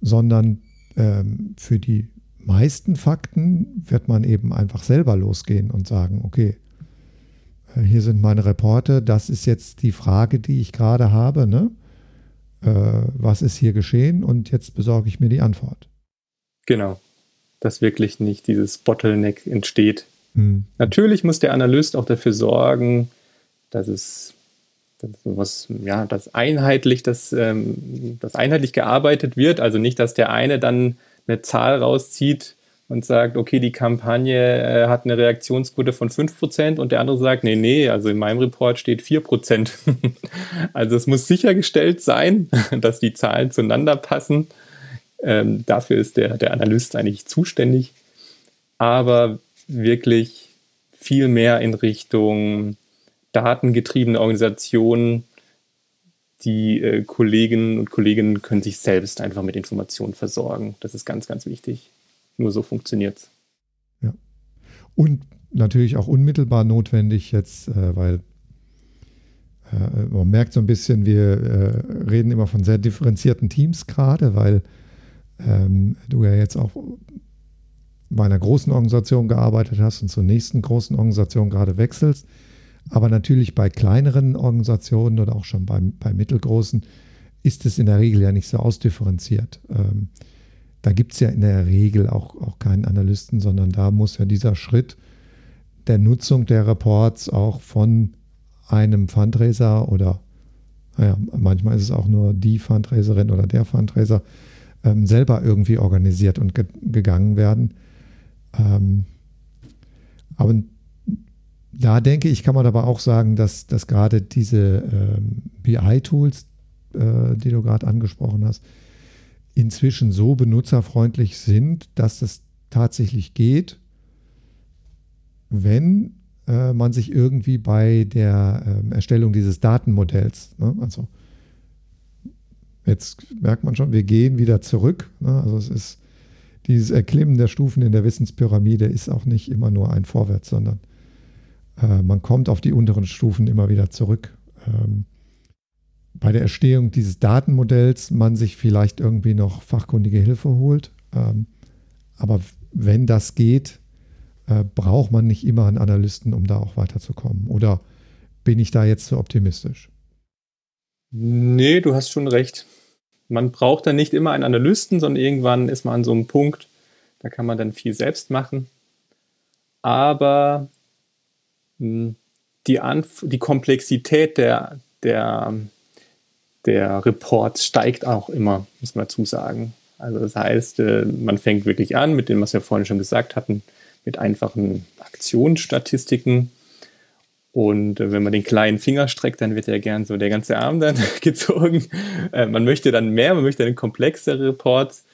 sondern ähm, für die meisten Fakten wird man eben einfach selber losgehen und sagen, okay, äh, hier sind meine Reporte, das ist jetzt die Frage, die ich gerade habe, ne? Äh, was ist hier geschehen und jetzt besorge ich mir die Antwort. Genau, dass wirklich nicht dieses Bottleneck entsteht. Hm. Natürlich muss der Analyst auch dafür sorgen, dass es sowas, ja, dass einheitlich, dass, ähm, dass einheitlich gearbeitet wird. Also nicht, dass der eine dann eine Zahl rauszieht und sagt, okay, die Kampagne äh, hat eine Reaktionsquote von 5% und der andere sagt, nee, nee, also in meinem Report steht 4%. also es muss sichergestellt sein, dass die Zahlen zueinander passen. Ähm, dafür ist der, der Analyst eigentlich zuständig. Aber wirklich viel mehr in Richtung datengetriebene Organisationen. Die äh, Kolleginnen und Kollegen können sich selbst einfach mit Informationen versorgen. Das ist ganz, ganz wichtig. Nur so funktioniert es. Ja. Und natürlich auch unmittelbar notwendig jetzt, äh, weil äh, man merkt so ein bisschen, wir äh, reden immer von sehr differenzierten Teams gerade, weil ähm, du ja jetzt auch bei einer großen Organisation gearbeitet hast und zur nächsten großen Organisation gerade wechselst. Aber natürlich bei kleineren Organisationen oder auch schon bei, bei mittelgroßen ist es in der Regel ja nicht so ausdifferenziert. Ähm, da gibt es ja in der Regel auch, auch keinen Analysten, sondern da muss ja dieser Schritt der Nutzung der Reports auch von einem Fundraiser oder naja, manchmal ist es auch nur die Fundraiserin oder der Fundraiser ähm, selber irgendwie organisiert und ge gegangen werden. Ähm, aber da denke ich, kann man aber auch sagen, dass, dass gerade diese ähm, BI-Tools, äh, die du gerade angesprochen hast, inzwischen so benutzerfreundlich sind, dass das tatsächlich geht, wenn äh, man sich irgendwie bei der äh, Erstellung dieses Datenmodells, ne, also jetzt merkt man schon, wir gehen wieder zurück. Ne, also es ist dieses Erklimmen der Stufen in der Wissenspyramide ist auch nicht immer nur ein Vorwärts, sondern äh, man kommt auf die unteren Stufen immer wieder zurück. Ähm, bei der Erstehung dieses Datenmodells man sich vielleicht irgendwie noch fachkundige Hilfe holt. Ähm, aber wenn das geht, äh, braucht man nicht immer einen Analysten, um da auch weiterzukommen. Oder bin ich da jetzt zu optimistisch? Nee, du hast schon recht. Man braucht dann nicht immer einen Analysten, sondern irgendwann ist man an so einem Punkt, da kann man dann viel selbst machen. Aber hm, die, Anf die Komplexität der, der, der Reports steigt auch immer, muss man dazu sagen. Also das heißt, äh, man fängt wirklich an mit dem, was wir vorhin schon gesagt hatten, mit einfachen Aktionsstatistiken. Und äh, wenn man den kleinen Finger streckt, dann wird ja gern so der ganze Arm dann gezogen. Äh, man möchte dann mehr, man möchte dann komplexere Reports.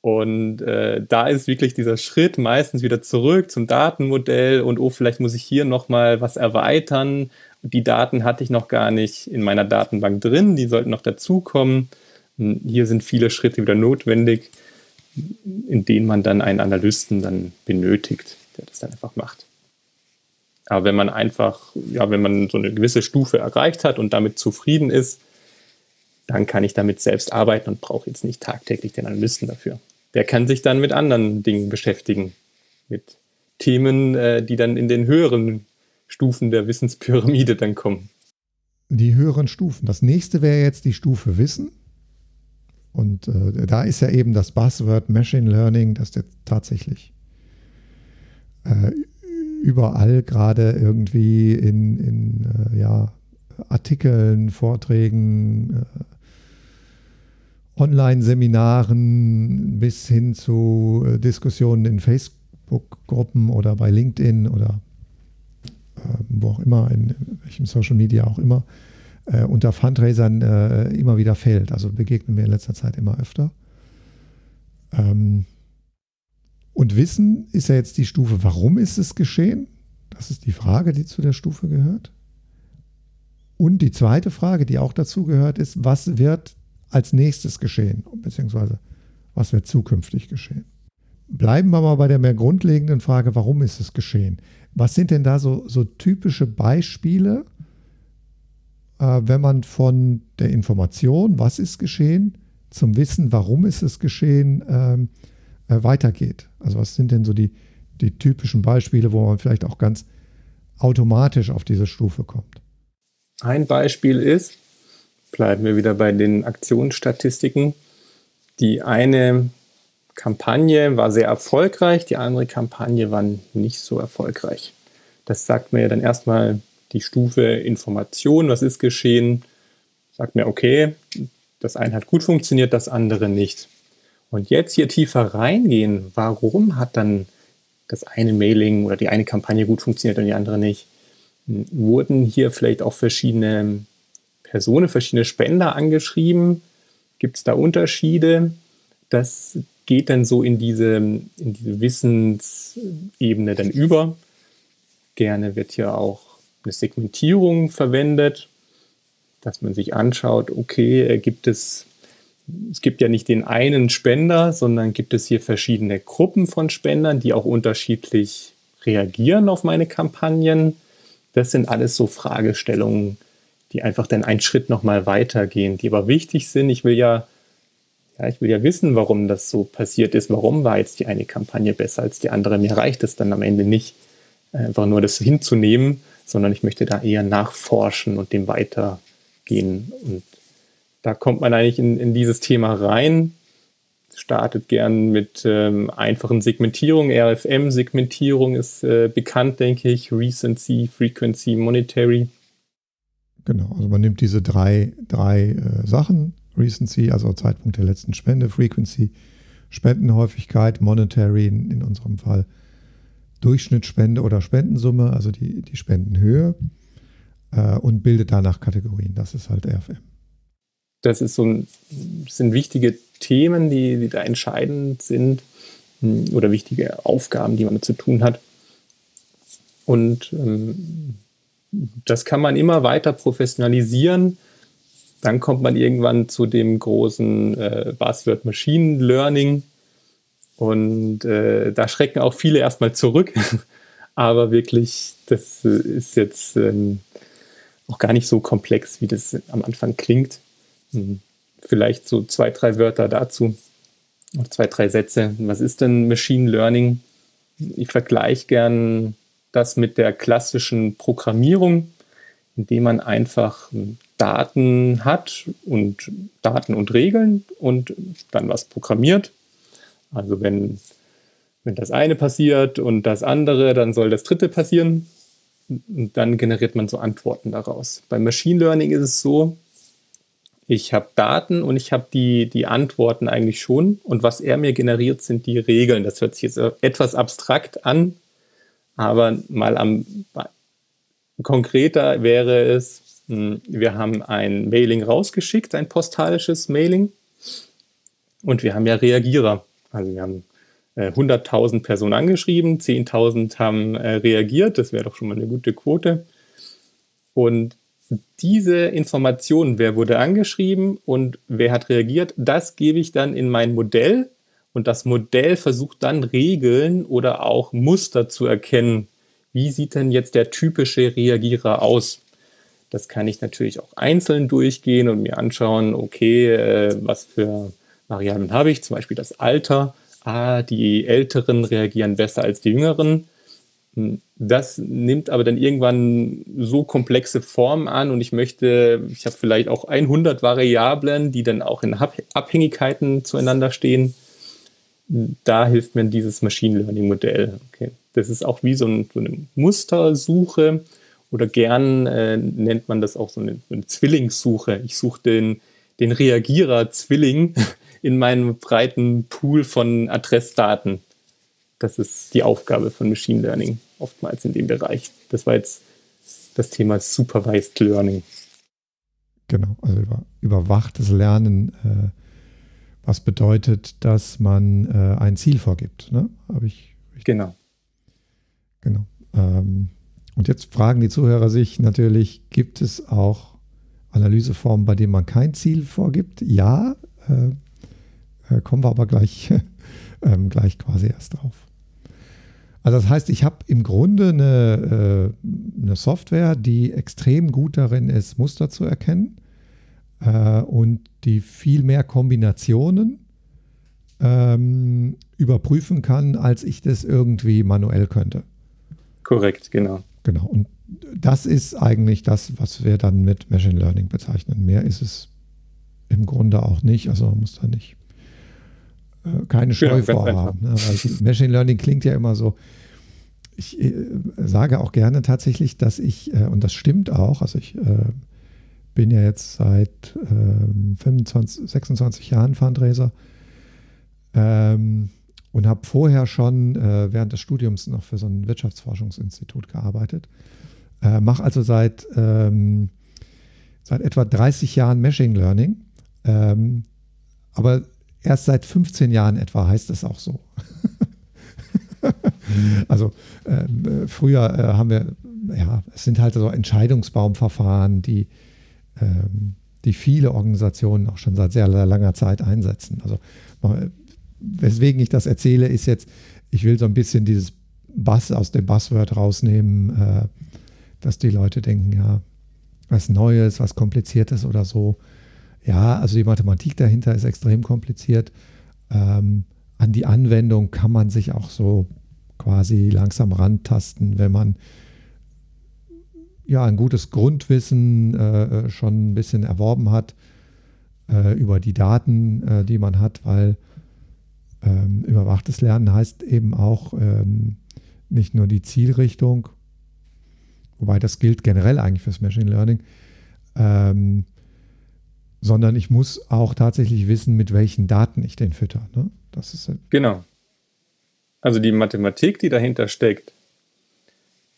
Und äh, da ist wirklich dieser Schritt meistens wieder zurück zum Datenmodell und oh, vielleicht muss ich hier nochmal was erweitern. Die Daten hatte ich noch gar nicht in meiner Datenbank drin, die sollten noch dazukommen. Hm, hier sind viele Schritte wieder notwendig, in denen man dann einen Analysten dann benötigt, der das dann einfach macht. Aber wenn man einfach, ja, wenn man so eine gewisse Stufe erreicht hat und damit zufrieden ist, dann kann ich damit selbst arbeiten und brauche jetzt nicht tagtäglich den Analysten dafür der kann sich dann mit anderen Dingen beschäftigen. Mit Themen, äh, die dann in den höheren Stufen der Wissenspyramide dann kommen. Die höheren Stufen. Das nächste wäre jetzt die Stufe Wissen. Und äh, da ist ja eben das Buzzword Machine Learning, das jetzt tatsächlich äh, überall gerade irgendwie in, in äh, ja, Artikeln, Vorträgen, äh, Online-Seminaren bis hin zu äh, Diskussionen in Facebook-Gruppen oder bei LinkedIn oder äh, wo auch immer, in welchem Social Media auch immer, äh, unter Fundraisern äh, immer wieder fällt. Also begegnen mir in letzter Zeit immer öfter. Ähm, und Wissen ist ja jetzt die Stufe, warum ist es geschehen? Das ist die Frage, die zu der Stufe gehört. Und die zweite Frage, die auch dazu gehört, ist, was wird als nächstes geschehen, beziehungsweise was wird zukünftig geschehen? Bleiben wir mal bei der mehr grundlegenden Frage, warum ist es geschehen? Was sind denn da so, so typische Beispiele, äh, wenn man von der Information, was ist geschehen, zum Wissen, warum ist es geschehen, ähm, äh, weitergeht? Also was sind denn so die, die typischen Beispiele, wo man vielleicht auch ganz automatisch auf diese Stufe kommt? Ein Beispiel ist, bleiben wir wieder bei den Aktionsstatistiken, die eine Kampagne war sehr erfolgreich, die andere Kampagne war nicht so erfolgreich. Das sagt mir ja dann erstmal die Stufe Information, was ist geschehen, sagt mir, okay, das eine hat gut funktioniert, das andere nicht. Und jetzt hier tiefer reingehen, warum hat dann das eine Mailing oder die eine Kampagne gut funktioniert und die andere nicht? Wurden hier vielleicht auch verschiedene Personen, verschiedene Spender angeschrieben? Gibt es da Unterschiede? Das geht dann so in diese, in diese Wissensebene dann über. Gerne wird hier auch eine Segmentierung verwendet, dass man sich anschaut, okay, äh, gibt es, es gibt ja nicht den einen Spender, sondern gibt es hier verschiedene Gruppen von Spendern, die auch unterschiedlich reagieren auf meine Kampagnen. Das sind alles so Fragestellungen, die einfach dann einen Schritt nochmal weitergehen, die aber wichtig sind. Ich will ja ja, ich will ja wissen, warum das so passiert ist. Warum war jetzt die eine Kampagne besser als die andere? Mir reicht es dann am Ende nicht, einfach nur das hinzunehmen, sondern ich möchte da eher nachforschen und dem weitergehen. Und da kommt man eigentlich in, in dieses Thema rein. Startet gern mit ähm, einfachen Segmentierungen. RFM-Segmentierung ist äh, bekannt, denke ich. Recency, Frequency, Monetary. Genau, also man nimmt diese drei, drei äh, Sachen, Recency, also Zeitpunkt der letzten Spende, Frequency, Spendenhäufigkeit, Monetary in, in unserem Fall, Durchschnittsspende oder Spendensumme, also die, die Spendenhöhe äh, und bildet danach Kategorien. Das ist halt RFM. Das ist so ein, sind wichtige Themen, die, die da entscheidend sind hm, oder wichtige Aufgaben, die man zu tun hat. Und ähm, das kann man immer weiter professionalisieren dann kommt man irgendwann zu dem großen äh, Buzzword Machine Learning. Und äh, da schrecken auch viele erstmal zurück. Aber wirklich, das ist jetzt ähm, auch gar nicht so komplex, wie das am Anfang klingt. Vielleicht so zwei, drei Wörter dazu. Zwei, drei Sätze. Was ist denn Machine Learning? Ich vergleiche gern das mit der klassischen Programmierung, indem man einfach Daten hat und Daten und Regeln und dann was programmiert. Also wenn, wenn das eine passiert und das andere, dann soll das dritte passieren. Und dann generiert man so Antworten daraus. Beim Machine Learning ist es so, ich habe Daten und ich habe die, die Antworten eigentlich schon. Und was er mir generiert, sind die Regeln. Das hört sich jetzt etwas abstrakt an, aber mal am konkreter wäre es, hm, wir haben ein Mailing rausgeschickt, ein postalisches Mailing. Und wir haben ja Reagierer. Also wir haben äh, 100.000 Personen angeschrieben, 10.000 haben äh, reagiert. Das wäre doch schon mal eine gute Quote. Und diese Informationen, wer wurde angeschrieben und wer hat reagiert, das gebe ich dann in mein Modell. Und das Modell versucht dann Regeln oder auch Muster zu erkennen. Wie sieht denn jetzt der typische Reagierer aus? Das kann ich natürlich auch einzeln durchgehen und mir anschauen, okay, äh, was für Variablen habe ich, zum Beispiel das Alter. Ah, die Älteren reagieren besser als die Jüngeren. Das nimmt aber dann irgendwann so komplexe Formen an und ich möchte, ich habe vielleicht auch 100 Variablen, die dann auch in Abhängigkeiten zueinander stehen. Da hilft mir dieses Machine Learning Modell. Okay. Das ist auch wie so, ein, so eine Mustersuche oder gern äh, nennt man das auch so eine, eine Zwillingssuche. Ich suche den, den Reagierer-Zwilling in meinem breiten Pool von Adressdaten. Das ist die Aufgabe von Machine Learning oftmals in dem Bereich. Das war jetzt das Thema Supervised Learning. Genau, also über, überwachtes Lernen, äh, was bedeutet, dass man äh, ein Ziel vorgibt. Ne? Habe ich, ich, Genau. Genau. Ähm, und jetzt fragen die Zuhörer sich natürlich, gibt es auch Analyseformen, bei denen man kein Ziel vorgibt? Ja, äh, äh kommen wir aber gleich, ähm, gleich quasi erst drauf. Also das heißt, ich habe im Grunde eine, äh, eine, Software, die extrem gut darin ist, Muster zu erkennen äh, und die viel mehr Kombinationen ähm, überprüfen kann, als ich das irgendwie manuell könnte. Korrekt, genau. Genau. Und das ist eigentlich das, was wir dann mit Machine Learning bezeichnen. Mehr ist es im Grunde auch nicht. Also man muss da nicht keine Scheu ja, vorhaben. Ne? Machine Learning klingt ja immer so. Ich äh, sage auch gerne tatsächlich, dass ich, äh, und das stimmt auch, also ich äh, bin ja jetzt seit 25, ähm, 26 Jahren Fundraiser ähm, und habe vorher schon äh, während des Studiums noch für so ein Wirtschaftsforschungsinstitut gearbeitet. Äh, Mache also seit, ähm, seit etwa 30 Jahren Machine Learning. Ähm, aber erst seit 15 Jahren etwa heißt es auch so. also äh, früher äh, haben wir, ja, es sind halt so Entscheidungsbaumverfahren, die, ähm, die viele Organisationen auch schon seit sehr langer Zeit einsetzen. Also weswegen ich das erzähle, ist jetzt, ich will so ein bisschen dieses Bass aus dem Buzzword rausnehmen, äh, dass die Leute denken, ja, was Neues, was Kompliziertes oder so. Ja, also die Mathematik dahinter ist extrem kompliziert. Ähm, an die Anwendung kann man sich auch so quasi langsam rantasten, wenn man ja ein gutes Grundwissen äh, schon ein bisschen erworben hat äh, über die Daten, äh, die man hat, weil ähm, überwachtes Lernen heißt eben auch ähm, nicht nur die Zielrichtung, wobei das gilt generell eigentlich fürs Machine Learning, ähm, sondern ich muss auch tatsächlich wissen, mit welchen Daten ich den fütter. Ne? Das ist genau. Also die Mathematik, die dahinter steckt,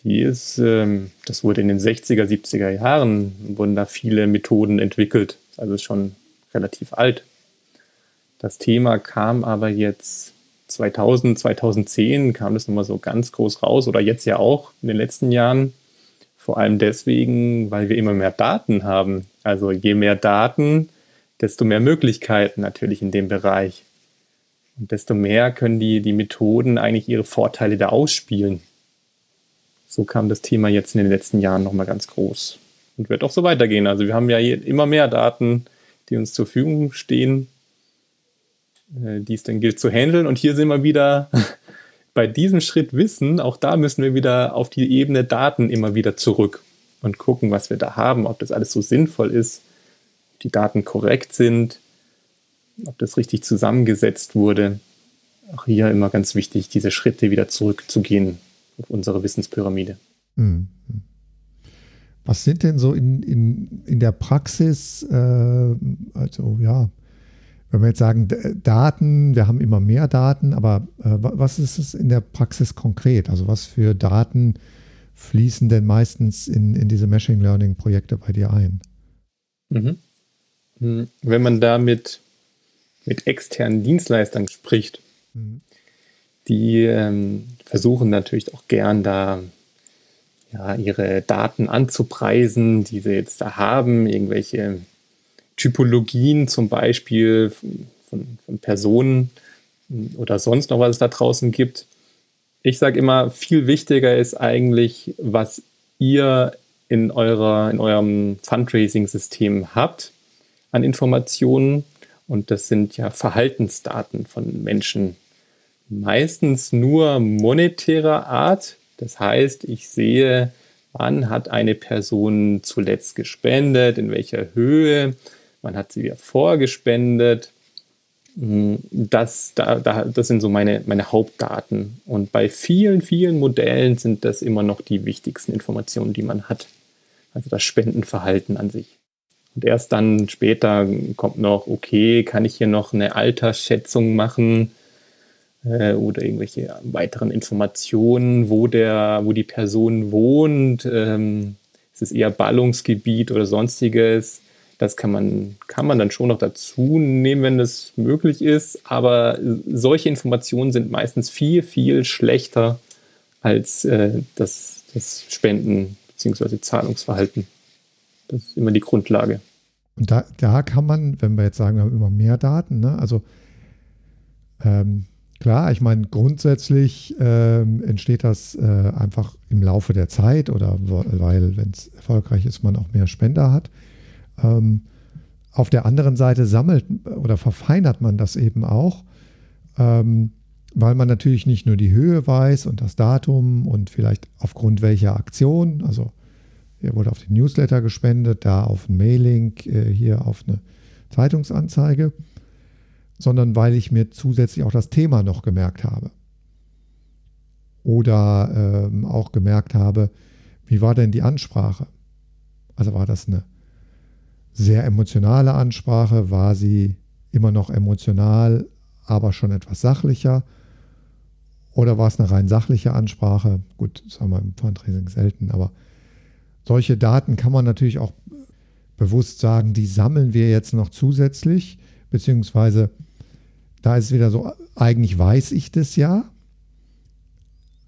die ist, ähm, das wurde in den 60er, 70er Jahren, wurden da viele Methoden entwickelt. Also schon relativ alt. Das Thema kam aber jetzt 2000, 2010 kam das nochmal so ganz groß raus oder jetzt ja auch in den letzten Jahren. Vor allem deswegen, weil wir immer mehr Daten haben. Also je mehr Daten, desto mehr Möglichkeiten natürlich in dem Bereich. Und desto mehr können die, die Methoden eigentlich ihre Vorteile da ausspielen. So kam das Thema jetzt in den letzten Jahren nochmal ganz groß und wird auch so weitergehen. Also wir haben ja immer mehr Daten, die uns zur Verfügung stehen äh, die es dann gilt zu handeln. Und hier sind wir wieder bei diesem Schritt Wissen, auch da müssen wir wieder auf die Ebene Daten immer wieder zurück und gucken, was wir da haben, ob das alles so sinnvoll ist, ob die Daten korrekt sind, ob das richtig zusammengesetzt wurde. Auch hier immer ganz wichtig, diese Schritte wieder zurückzugehen auf unsere Wissenspyramide. Mhm. Was sind denn so in, in, in der Praxis, äh, also ja, wenn wir jetzt sagen, Daten, wir haben immer mehr Daten, aber äh, was ist es in der Praxis konkret? Also was für Daten fließen denn meistens in, in diese Machine Learning-Projekte bei dir ein? Mhm. Hm, wenn man da mit, mit externen Dienstleistern spricht, mhm. die ähm, versuchen natürlich auch gern da ja, ihre Daten anzupreisen, die sie jetzt da haben, irgendwelche Typologien zum Beispiel von, von Personen oder sonst noch was es da draußen gibt. Ich sage immer, viel wichtiger ist eigentlich, was ihr in, eurer, in eurem Fundraising-System habt an Informationen. Und das sind ja Verhaltensdaten von Menschen. Meistens nur monetärer Art. Das heißt, ich sehe, wann hat eine Person zuletzt gespendet, in welcher Höhe, man hat sie wieder vorgespendet. Hm, das, da, da, das sind so meine, meine Hauptdaten. Und bei vielen, vielen Modellen sind das immer noch die wichtigsten Informationen, die man hat. Also das Spendenverhalten an sich. Und erst dann später kommt noch, okay, kann ich hier noch eine Altersschätzung machen äh, oder irgendwelche weiteren Informationen, wo, der, wo die Person wohnt. Ähm, ist es eher Ballungsgebiet oder sonstiges? Das kann man, kann man dann schon noch dazu nehmen, wenn das möglich ist. Aber solche Informationen sind meistens viel, viel schlechter als äh, das, das Spenden- bzw. Zahlungsverhalten. Das ist immer die Grundlage. Und da, da kann man, wenn wir jetzt sagen, wir haben immer mehr Daten, ne? also ähm, klar, ich meine, grundsätzlich ähm, entsteht das äh, einfach im Laufe der Zeit oder weil, wenn es erfolgreich ist, man auch mehr Spender hat. Ähm, auf der anderen Seite sammelt oder verfeinert man das eben auch, ähm, weil man natürlich nicht nur die Höhe weiß und das Datum und vielleicht aufgrund welcher Aktion, also hier wurde auf den Newsletter gespendet, da auf ein Mailing, äh, hier auf eine Zeitungsanzeige, sondern weil ich mir zusätzlich auch das Thema noch gemerkt habe. Oder ähm, auch gemerkt habe, wie war denn die Ansprache? Also war das eine sehr emotionale Ansprache? War sie immer noch emotional, aber schon etwas sachlicher? Oder war es eine rein sachliche Ansprache? Gut, das haben wir im Fundraising selten, aber solche Daten kann man natürlich auch bewusst sagen, die sammeln wir jetzt noch zusätzlich, beziehungsweise da ist es wieder so, eigentlich weiß ich das ja,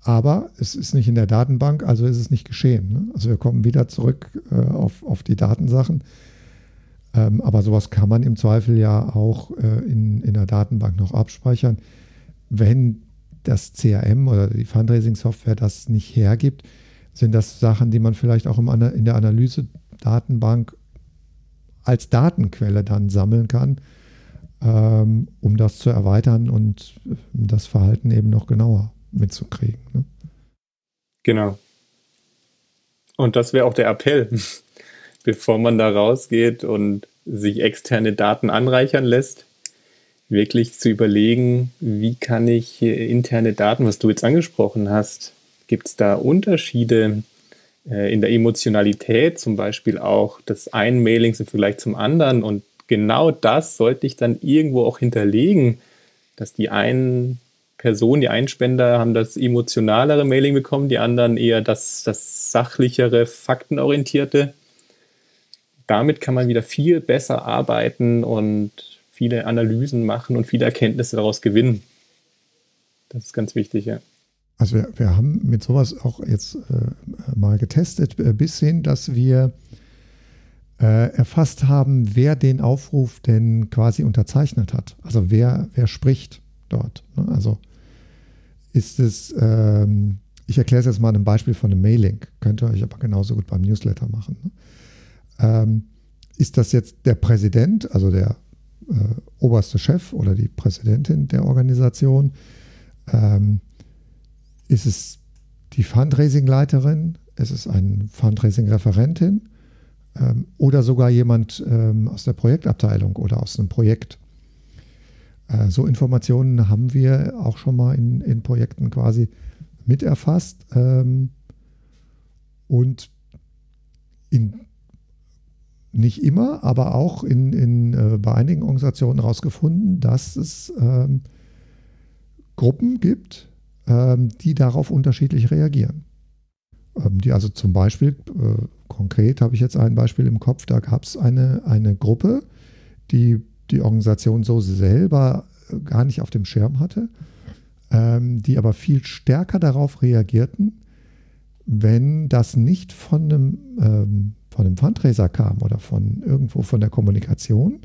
aber es ist nicht in der Datenbank, also ist es nicht geschehen. Ne? Also wir kommen wieder zurück äh, auf, auf die Datensachen. Ähm, aber sowas kann man im Zweifel ja auch äh, in, in der Datenbank noch abspeichern. Wenn das CRM oder die Fundraising-Software das nicht hergibt, sind das Sachen, die man vielleicht auch im, in der Analyse-Datenbank als Datenquelle dann sammeln kann, ähm, um das zu erweitern und das Verhalten eben noch genauer mitzukriegen. Ne? Genau. Und das wäre auch der Appell bevor man da rausgeht und sich externe Daten anreichern lässt, wirklich zu überlegen, wie kann ich interne Daten, was du jetzt angesprochen hast, gibt es da Unterschiede äh, in der Emotionalität, zum Beispiel auch des einen Mailings im Vergleich zum anderen? Und genau das sollte ich dann irgendwo auch hinterlegen, dass die einen Personen, die Einspender haben das emotionalere Mailing bekommen, die anderen eher das, das sachlichere, faktenorientierte damit kann man wieder viel besser arbeiten und viele Analysen machen und viele Erkenntnisse daraus gewinnen. Das ist ganz wichtig, ja. Also wir, wir haben mit sowas auch jetzt äh, mal getestet, äh, bis hin, dass wir äh, erfasst haben, wer den Aufruf denn quasi unterzeichnet hat. Also wer, wer spricht dort. Ne? Also ist es, ähm, ich erkläre es jetzt mal ein Beispiel von einem Mailing, könnt ihr euch aber genauso gut beim Newsletter machen. Ne? Ähm, ist das jetzt der Präsident, also der äh, oberste Chef oder die Präsidentin der Organisation? Ähm, ist es die Fundraising-Leiterin? Ist es eine Fundraising-Referentin? Ähm, oder sogar jemand ähm, aus der Projektabteilung oder aus einem Projekt? Äh, so Informationen haben wir auch schon mal in, in Projekten quasi mit erfasst. Ähm, und in nicht immer, aber auch in, in, äh, bei einigen Organisationen herausgefunden, dass es ähm, Gruppen gibt, ähm, die darauf unterschiedlich reagieren. Ähm, die also zum Beispiel, äh, konkret habe ich jetzt ein Beispiel im Kopf, da gab es eine, eine Gruppe, die die Organisation so selber äh, gar nicht auf dem Schirm hatte, ähm, die aber viel stärker darauf reagierten, wenn das nicht von einem ähm, von einem Fundraiser kam oder von irgendwo von der Kommunikation,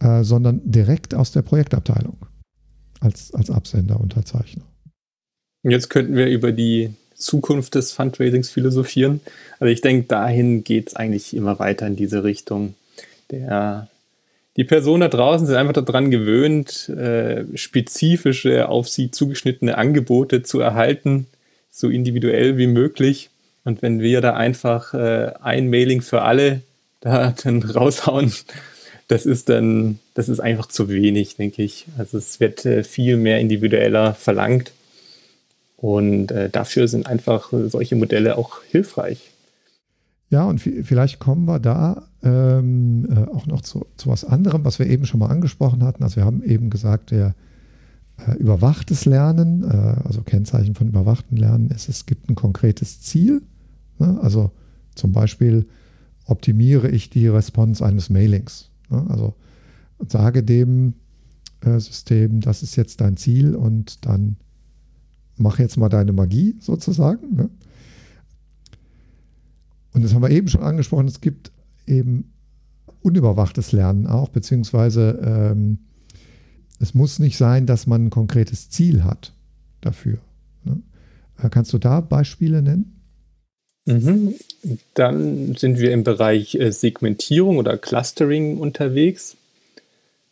äh, sondern direkt aus der Projektabteilung als, als Absender, Unterzeichner. Jetzt könnten wir über die Zukunft des Fundraisings philosophieren. Also ich denke, dahin geht es eigentlich immer weiter in diese Richtung. Der, die Personen da draußen sind einfach daran gewöhnt, äh, spezifische, auf sie zugeschnittene Angebote zu erhalten, so individuell wie möglich. Und wenn wir da einfach äh, ein Mailing für alle da dann raushauen, das ist dann, das ist einfach zu wenig, denke ich. Also es wird äh, viel mehr individueller verlangt. Und äh, dafür sind einfach solche Modelle auch hilfreich. Ja, und vielleicht kommen wir da ähm, äh, auch noch zu, zu was anderem, was wir eben schon mal angesprochen hatten. Also wir haben eben gesagt, der äh, überwachtes Lernen, äh, also Kennzeichen von überwachten Lernen ist, es gibt ein konkretes Ziel Ne? Also zum Beispiel optimiere ich die Response eines Mailings. Ne? Also sage dem äh, System, das ist jetzt dein Ziel und dann mach jetzt mal deine Magie sozusagen. Ne? Und das haben wir eben schon angesprochen, es gibt eben unüberwachtes Lernen auch, beziehungsweise ähm, es muss nicht sein, dass man ein konkretes Ziel hat dafür. Ne? Äh, kannst du da Beispiele nennen? Mhm. Dann sind wir im Bereich äh, Segmentierung oder Clustering unterwegs.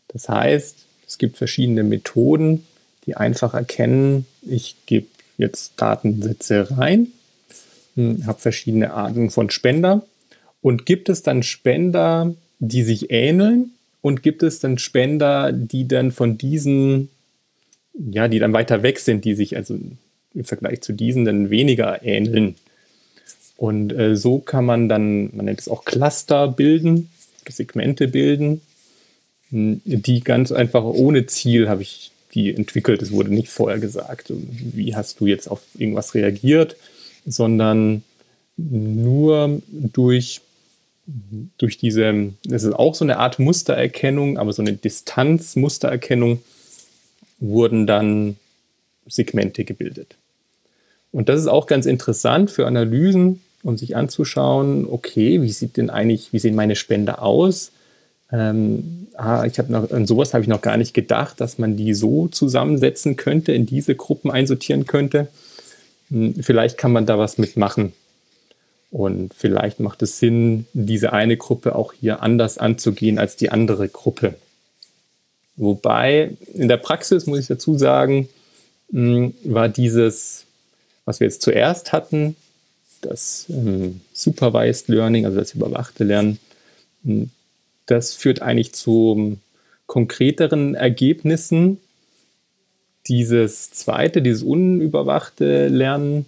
Das heißt, es gibt verschiedene Methoden, die einfach erkennen, ich gebe jetzt Datensätze rein, hm, habe verschiedene Arten von Spender und gibt es dann Spender, die sich ähneln und gibt es dann Spender, die dann von diesen, ja, die dann weiter weg sind, die sich also im Vergleich zu diesen dann weniger ähneln. Und äh, so kann man dann, man nennt es auch Cluster bilden, Segmente bilden, hm, die ganz einfach ohne Ziel habe ich die entwickelt. Es wurde nicht vorher gesagt, wie hast du jetzt auf irgendwas reagiert, sondern nur durch durch diese, das ist auch so eine Art Mustererkennung, aber so eine Distanzmustererkennung, wurden dann Segmente gebildet. Und das ist auch ganz interessant für Analysen, um sich anzuschauen, okay, wie sieht denn eigentlich, wie sehen meine Spender aus? Ähm, ah, ich habe noch, an sowas habe ich noch gar nicht gedacht, dass man die so zusammensetzen könnte, in diese Gruppen einsortieren könnte. Hm, vielleicht kann man da was mitmachen. Und vielleicht macht es Sinn, diese eine Gruppe auch hier anders anzugehen als die andere Gruppe. Wobei in der Praxis, muss ich dazu sagen, hm, war dieses, was wir jetzt zuerst hatten, das ähm, Supervised Learning, also das überwachte Lernen, hm, das führt eigentlich zu konkreteren Ergebnissen. Dieses zweite, dieses unüberwachte Lernen,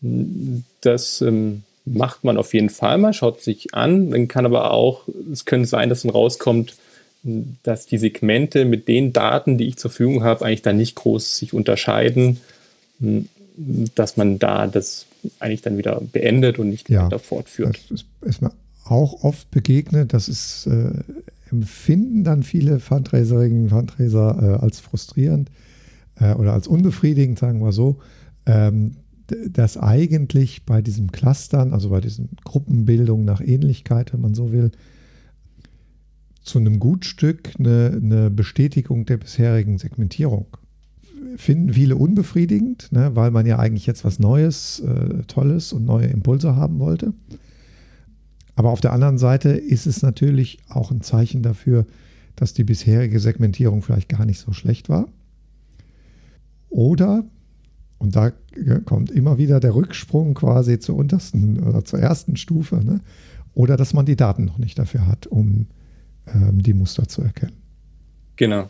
hm, das ähm, macht man auf jeden Fall mal, schaut sich an. Dann kann aber auch, es könnte sein, dass dann rauskommt, dass die Segmente mit den Daten, die ich zur Verfügung habe, eigentlich da nicht groß sich unterscheiden, dass man da das eigentlich dann wieder beendet und nicht ja, weiter fortführt. Das ist mir auch oft begegnet. Das ist, äh, empfinden dann viele Fundraiserinnen und Fundraiser äh, als frustrierend äh, oder als unbefriedigend, sagen wir so. Ähm, dass eigentlich bei diesem Clustern, also bei diesen Gruppenbildungen nach Ähnlichkeit, wenn man so will, zu einem Gutstück eine, eine Bestätigung der bisherigen Segmentierung finden viele unbefriedigend, ne, weil man ja eigentlich jetzt was Neues, äh, Tolles und neue Impulse haben wollte. Aber auf der anderen Seite ist es natürlich auch ein Zeichen dafür, dass die bisherige Segmentierung vielleicht gar nicht so schlecht war. Oder und da kommt immer wieder der Rücksprung quasi zur untersten oder zur ersten Stufe. Ne? Oder dass man die Daten noch nicht dafür hat, um ähm, die Muster zu erkennen. Genau.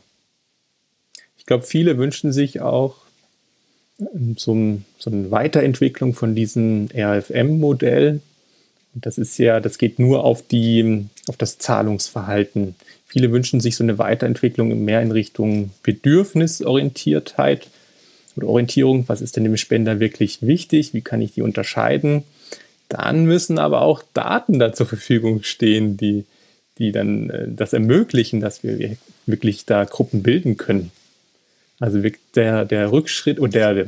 Ich glaube, viele wünschen sich auch ähm, so, so eine Weiterentwicklung von diesem RFM-Modell. Das ist ja, das geht nur auf die, auf das Zahlungsverhalten. Viele wünschen sich so eine Weiterentwicklung mehr in Richtung Bedürfnisorientiertheit oder Orientierung, was ist denn dem Spender wirklich wichtig, wie kann ich die unterscheiden. Dann müssen aber auch Daten da zur Verfügung stehen, die, die dann äh, das ermöglichen, dass wir wirklich da Gruppen bilden können. Also der, der Rückschritt oder der,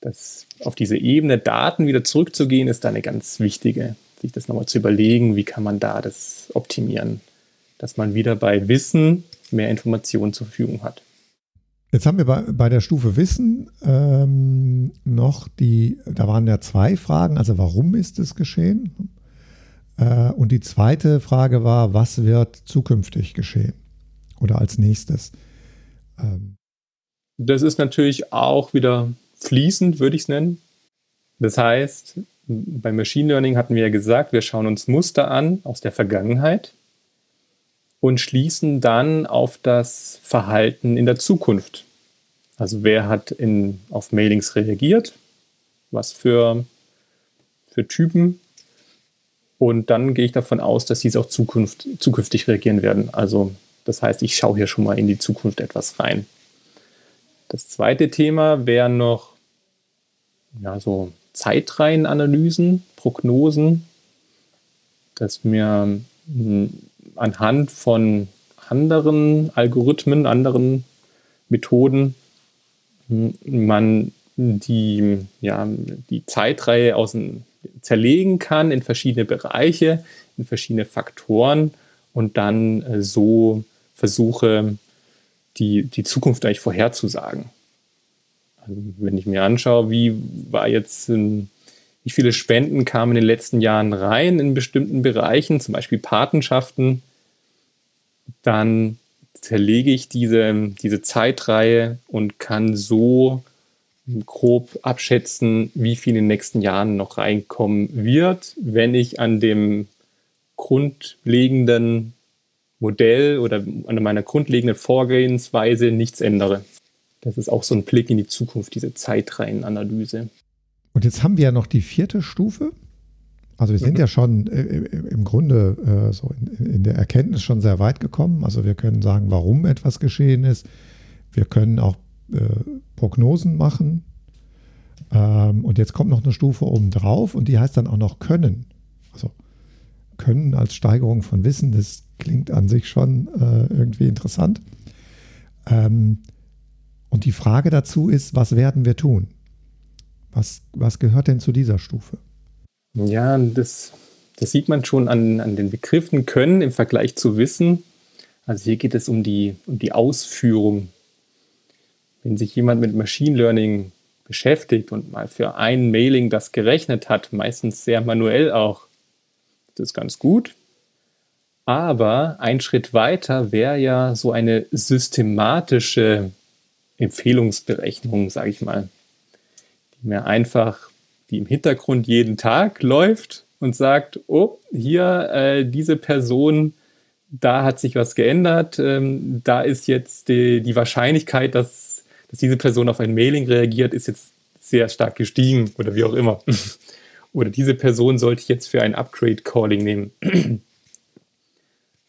das, auf diese Ebene Daten wieder zurückzugehen, ist da eine ganz wichtige, sich das nochmal zu überlegen, wie kann man da das optimieren, dass man wieder bei Wissen mehr Informationen zur Verfügung hat. Jetzt haben wir bei, bei der Stufe Wissen ähm, noch die, da waren ja zwei Fragen, also warum ist es geschehen? Äh, und die zweite Frage war, was wird zukünftig geschehen oder als nächstes? Ähm. Das ist natürlich auch wieder fließend, würde ich es nennen. Das heißt, beim Machine Learning hatten wir ja gesagt, wir schauen uns Muster an aus der Vergangenheit und schließen dann auf das Verhalten in der Zukunft. Also wer hat in, auf Mailings reagiert, was für, für Typen. Und dann gehe ich davon aus, dass sie es auch Zukunft, zukünftig reagieren werden. Also das heißt, ich schaue hier schon mal in die Zukunft etwas rein. Das zweite Thema wäre noch ja, so Zeitreihenanalysen, Prognosen, dass mir hm, anhand von anderen Algorithmen, anderen Methoden man die, ja, die Zeitreihe aus dem zerlegen kann in verschiedene Bereiche, in verschiedene Faktoren und dann äh, so versuche, die, die Zukunft eigentlich vorherzusagen. Also wenn ich mir anschaue, wie war jetzt, wie viele Spenden kamen in den letzten Jahren rein in bestimmten Bereichen, zum Beispiel Patenschaften, dann zerlege ich diese, diese Zeitreihe und kann so grob abschätzen, wie viel in den nächsten Jahren noch reinkommen wird, wenn ich an dem grundlegenden Modell oder an meiner grundlegenden Vorgehensweise nichts ändere. Das ist auch so ein Blick in die Zukunft, diese Zeitreihenanalyse. Und jetzt haben wir ja noch die vierte Stufe. Also wir sind ja schon äh, im Grunde äh, so in, der Erkenntnis schon sehr weit gekommen. Also wir können sagen, warum etwas geschehen ist. Wir können auch äh, Prognosen machen. Ähm, und jetzt kommt noch eine Stufe oben drauf und die heißt dann auch noch Können. Also Können als Steigerung von Wissen, das klingt an sich schon äh, irgendwie interessant. Ähm, und die Frage dazu ist, was werden wir tun? Was, was gehört denn zu dieser Stufe? Ja, das, das sieht man schon an, an den Begriffen können im Vergleich zu Wissen. Also hier geht es um die, um die Ausführung. Wenn sich jemand mit Machine Learning beschäftigt und mal für ein Mailing das gerechnet hat, meistens sehr manuell auch, das ist ganz gut. Aber ein Schritt weiter wäre ja so eine systematische Empfehlungsberechnung, sage ich mal, die mir einfach, die im Hintergrund jeden Tag läuft und sagt, oh, hier äh, diese Person, da hat sich was geändert, ähm, da ist jetzt die, die Wahrscheinlichkeit, dass, dass diese Person auf ein Mailing reagiert, ist jetzt sehr stark gestiegen oder wie auch immer. oder diese Person sollte ich jetzt für ein Upgrade-Calling nehmen.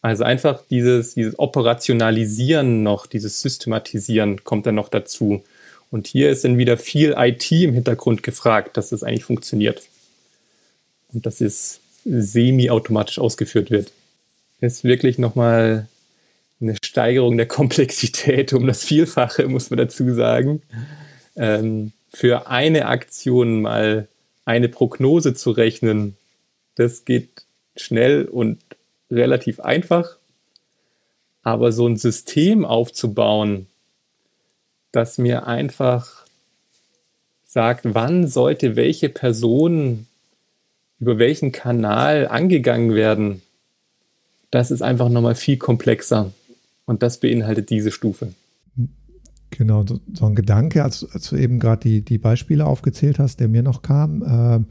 Also einfach dieses, dieses Operationalisieren noch, dieses Systematisieren kommt dann noch dazu. Und hier ist dann wieder viel IT im Hintergrund gefragt, dass das eigentlich funktioniert. Und dass es semi-automatisch ausgeführt wird. Das ist wirklich nochmal eine Steigerung der Komplexität um das Vielfache, muss man dazu sagen. Ähm, für eine Aktion mal eine Prognose zu rechnen, das geht schnell und relativ einfach. Aber so ein System aufzubauen, das mir einfach sagt, wann sollte welche Person über welchen Kanal angegangen werden, das ist einfach nochmal viel komplexer. Und das beinhaltet diese Stufe. Genau, so, ein Gedanke, als, als, du eben gerade die, die Beispiele aufgezählt hast, der mir noch kam,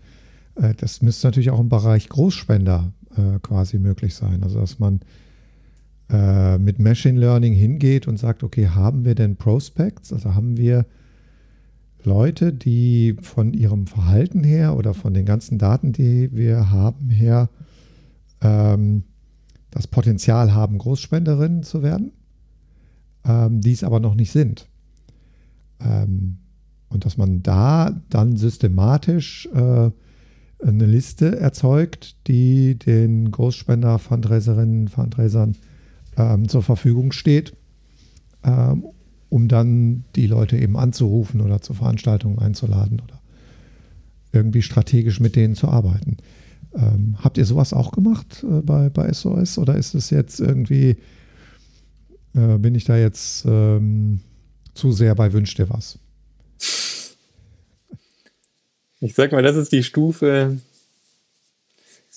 äh, äh, das müsste natürlich auch im Bereich Großspender äh, quasi möglich sein. Also dass man äh, mit Machine Learning hingeht und sagt, okay, haben wir denn Prospects? Also haben wir Leute, die von ihrem Verhalten her oder von den ganzen Daten, die wir haben, her ähm, das Potenzial haben, Großspenderinnen zu werden, ähm, die es aber noch nicht sind. Ähm, und dass man da dann systematisch äh, eine Liste erzeugt, die den Großspender, Fundraiserinnen, Fundraisern ähm, zur Verfügung steht, ähm, um dann die Leute eben anzurufen oder zu Veranstaltungen einzuladen oder irgendwie strategisch mit denen zu arbeiten. Ähm, habt ihr sowas auch gemacht äh, bei, bei SOS oder ist es jetzt irgendwie, äh, bin ich da jetzt ähm, zu sehr bei Wünsch dir was? Ich sag mal, das ist die Stufe,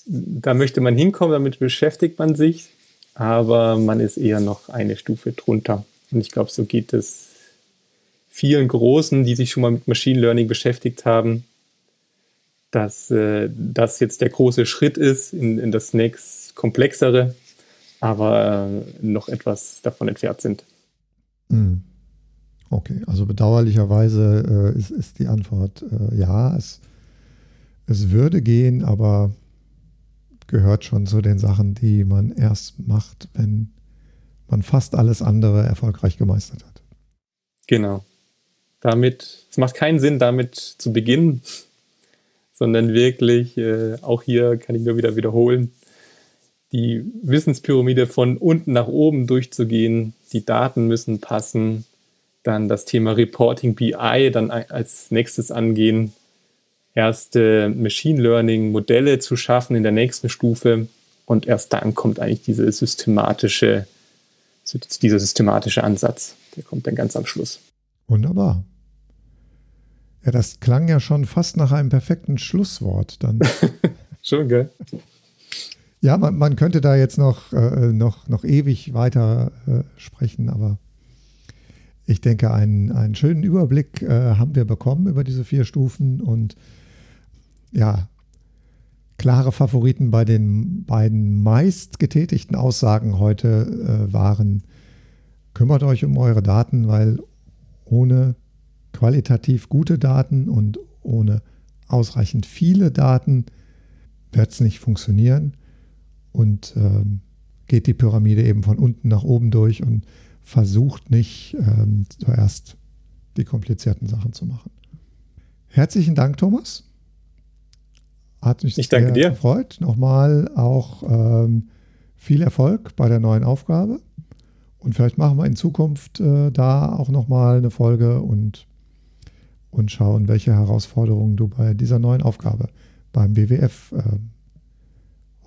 da möchte man hinkommen, damit beschäftigt man sich, aber man ist eher noch eine Stufe drunter. Und ich glaube, so geht es vielen Großen, die sich schon mal mit Machine Learning beschäftigt haben, dass äh, das jetzt der große Schritt ist in, in das nächst komplexere, aber äh, noch etwas davon entfernt sind. Mhm. Okay, also bedauerlicherweise äh, ist, ist, die Antwort äh, ja, es, es würde gehen, aber gehört schon zu den Sachen, die man erst macht, wenn man fast alles andere erfolgreich gemeistert hat. Genau. Damit, es macht keinen Sinn, damit zu beginnen, sondern wirklich, äh, auch hier kann ich nur wieder wiederholen, die Wissenspyramide von unten nach oben durchzugehen. Die Daten müssen passen, dann das Thema Reporting BI dann als nächstes angehen erste Machine Learning Modelle zu schaffen in der nächsten Stufe. Und erst dann kommt eigentlich diese systematische, dieser systematische Ansatz. Der kommt dann ganz am Schluss. Wunderbar. Ja, das klang ja schon fast nach einem perfekten Schlusswort dann. schon, gell? Ja, man, man könnte da jetzt noch, äh, noch, noch ewig weiter äh, sprechen, aber ich denke, einen, einen schönen Überblick äh, haben wir bekommen über diese vier Stufen und ja, klare Favoriten bei den beiden meist getätigten Aussagen heute äh, waren, kümmert euch um eure Daten, weil ohne qualitativ gute Daten und ohne ausreichend viele Daten wird es nicht funktionieren. Und ähm, geht die Pyramide eben von unten nach oben durch und versucht nicht ähm, zuerst die komplizierten Sachen zu machen. Herzlichen Dank, Thomas. Hat mich ich sehr dir. gefreut. Nochmal auch ähm, viel Erfolg bei der neuen Aufgabe. Und vielleicht machen wir in Zukunft äh, da auch nochmal eine Folge und, und schauen, welche Herausforderungen du bei dieser neuen Aufgabe beim BWF äh,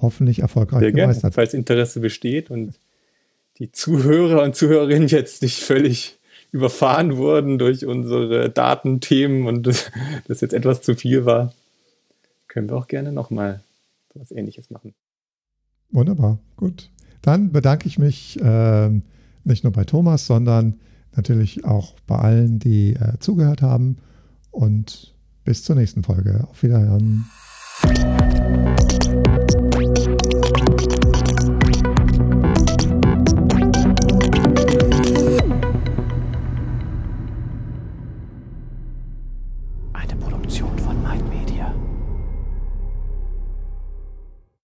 hoffentlich erfolgreich Sehr gemeistert gerne, falls Interesse besteht und die Zuhörer und Zuhörerinnen jetzt nicht völlig überfahren wurden durch unsere Datenthemen und das jetzt etwas zu viel war können wir auch gerne nochmal was Ähnliches machen. Wunderbar, gut. Dann bedanke ich mich äh, nicht nur bei Thomas, sondern natürlich auch bei allen, die äh, zugehört haben. Und bis zur nächsten Folge. Auf Wiederhören.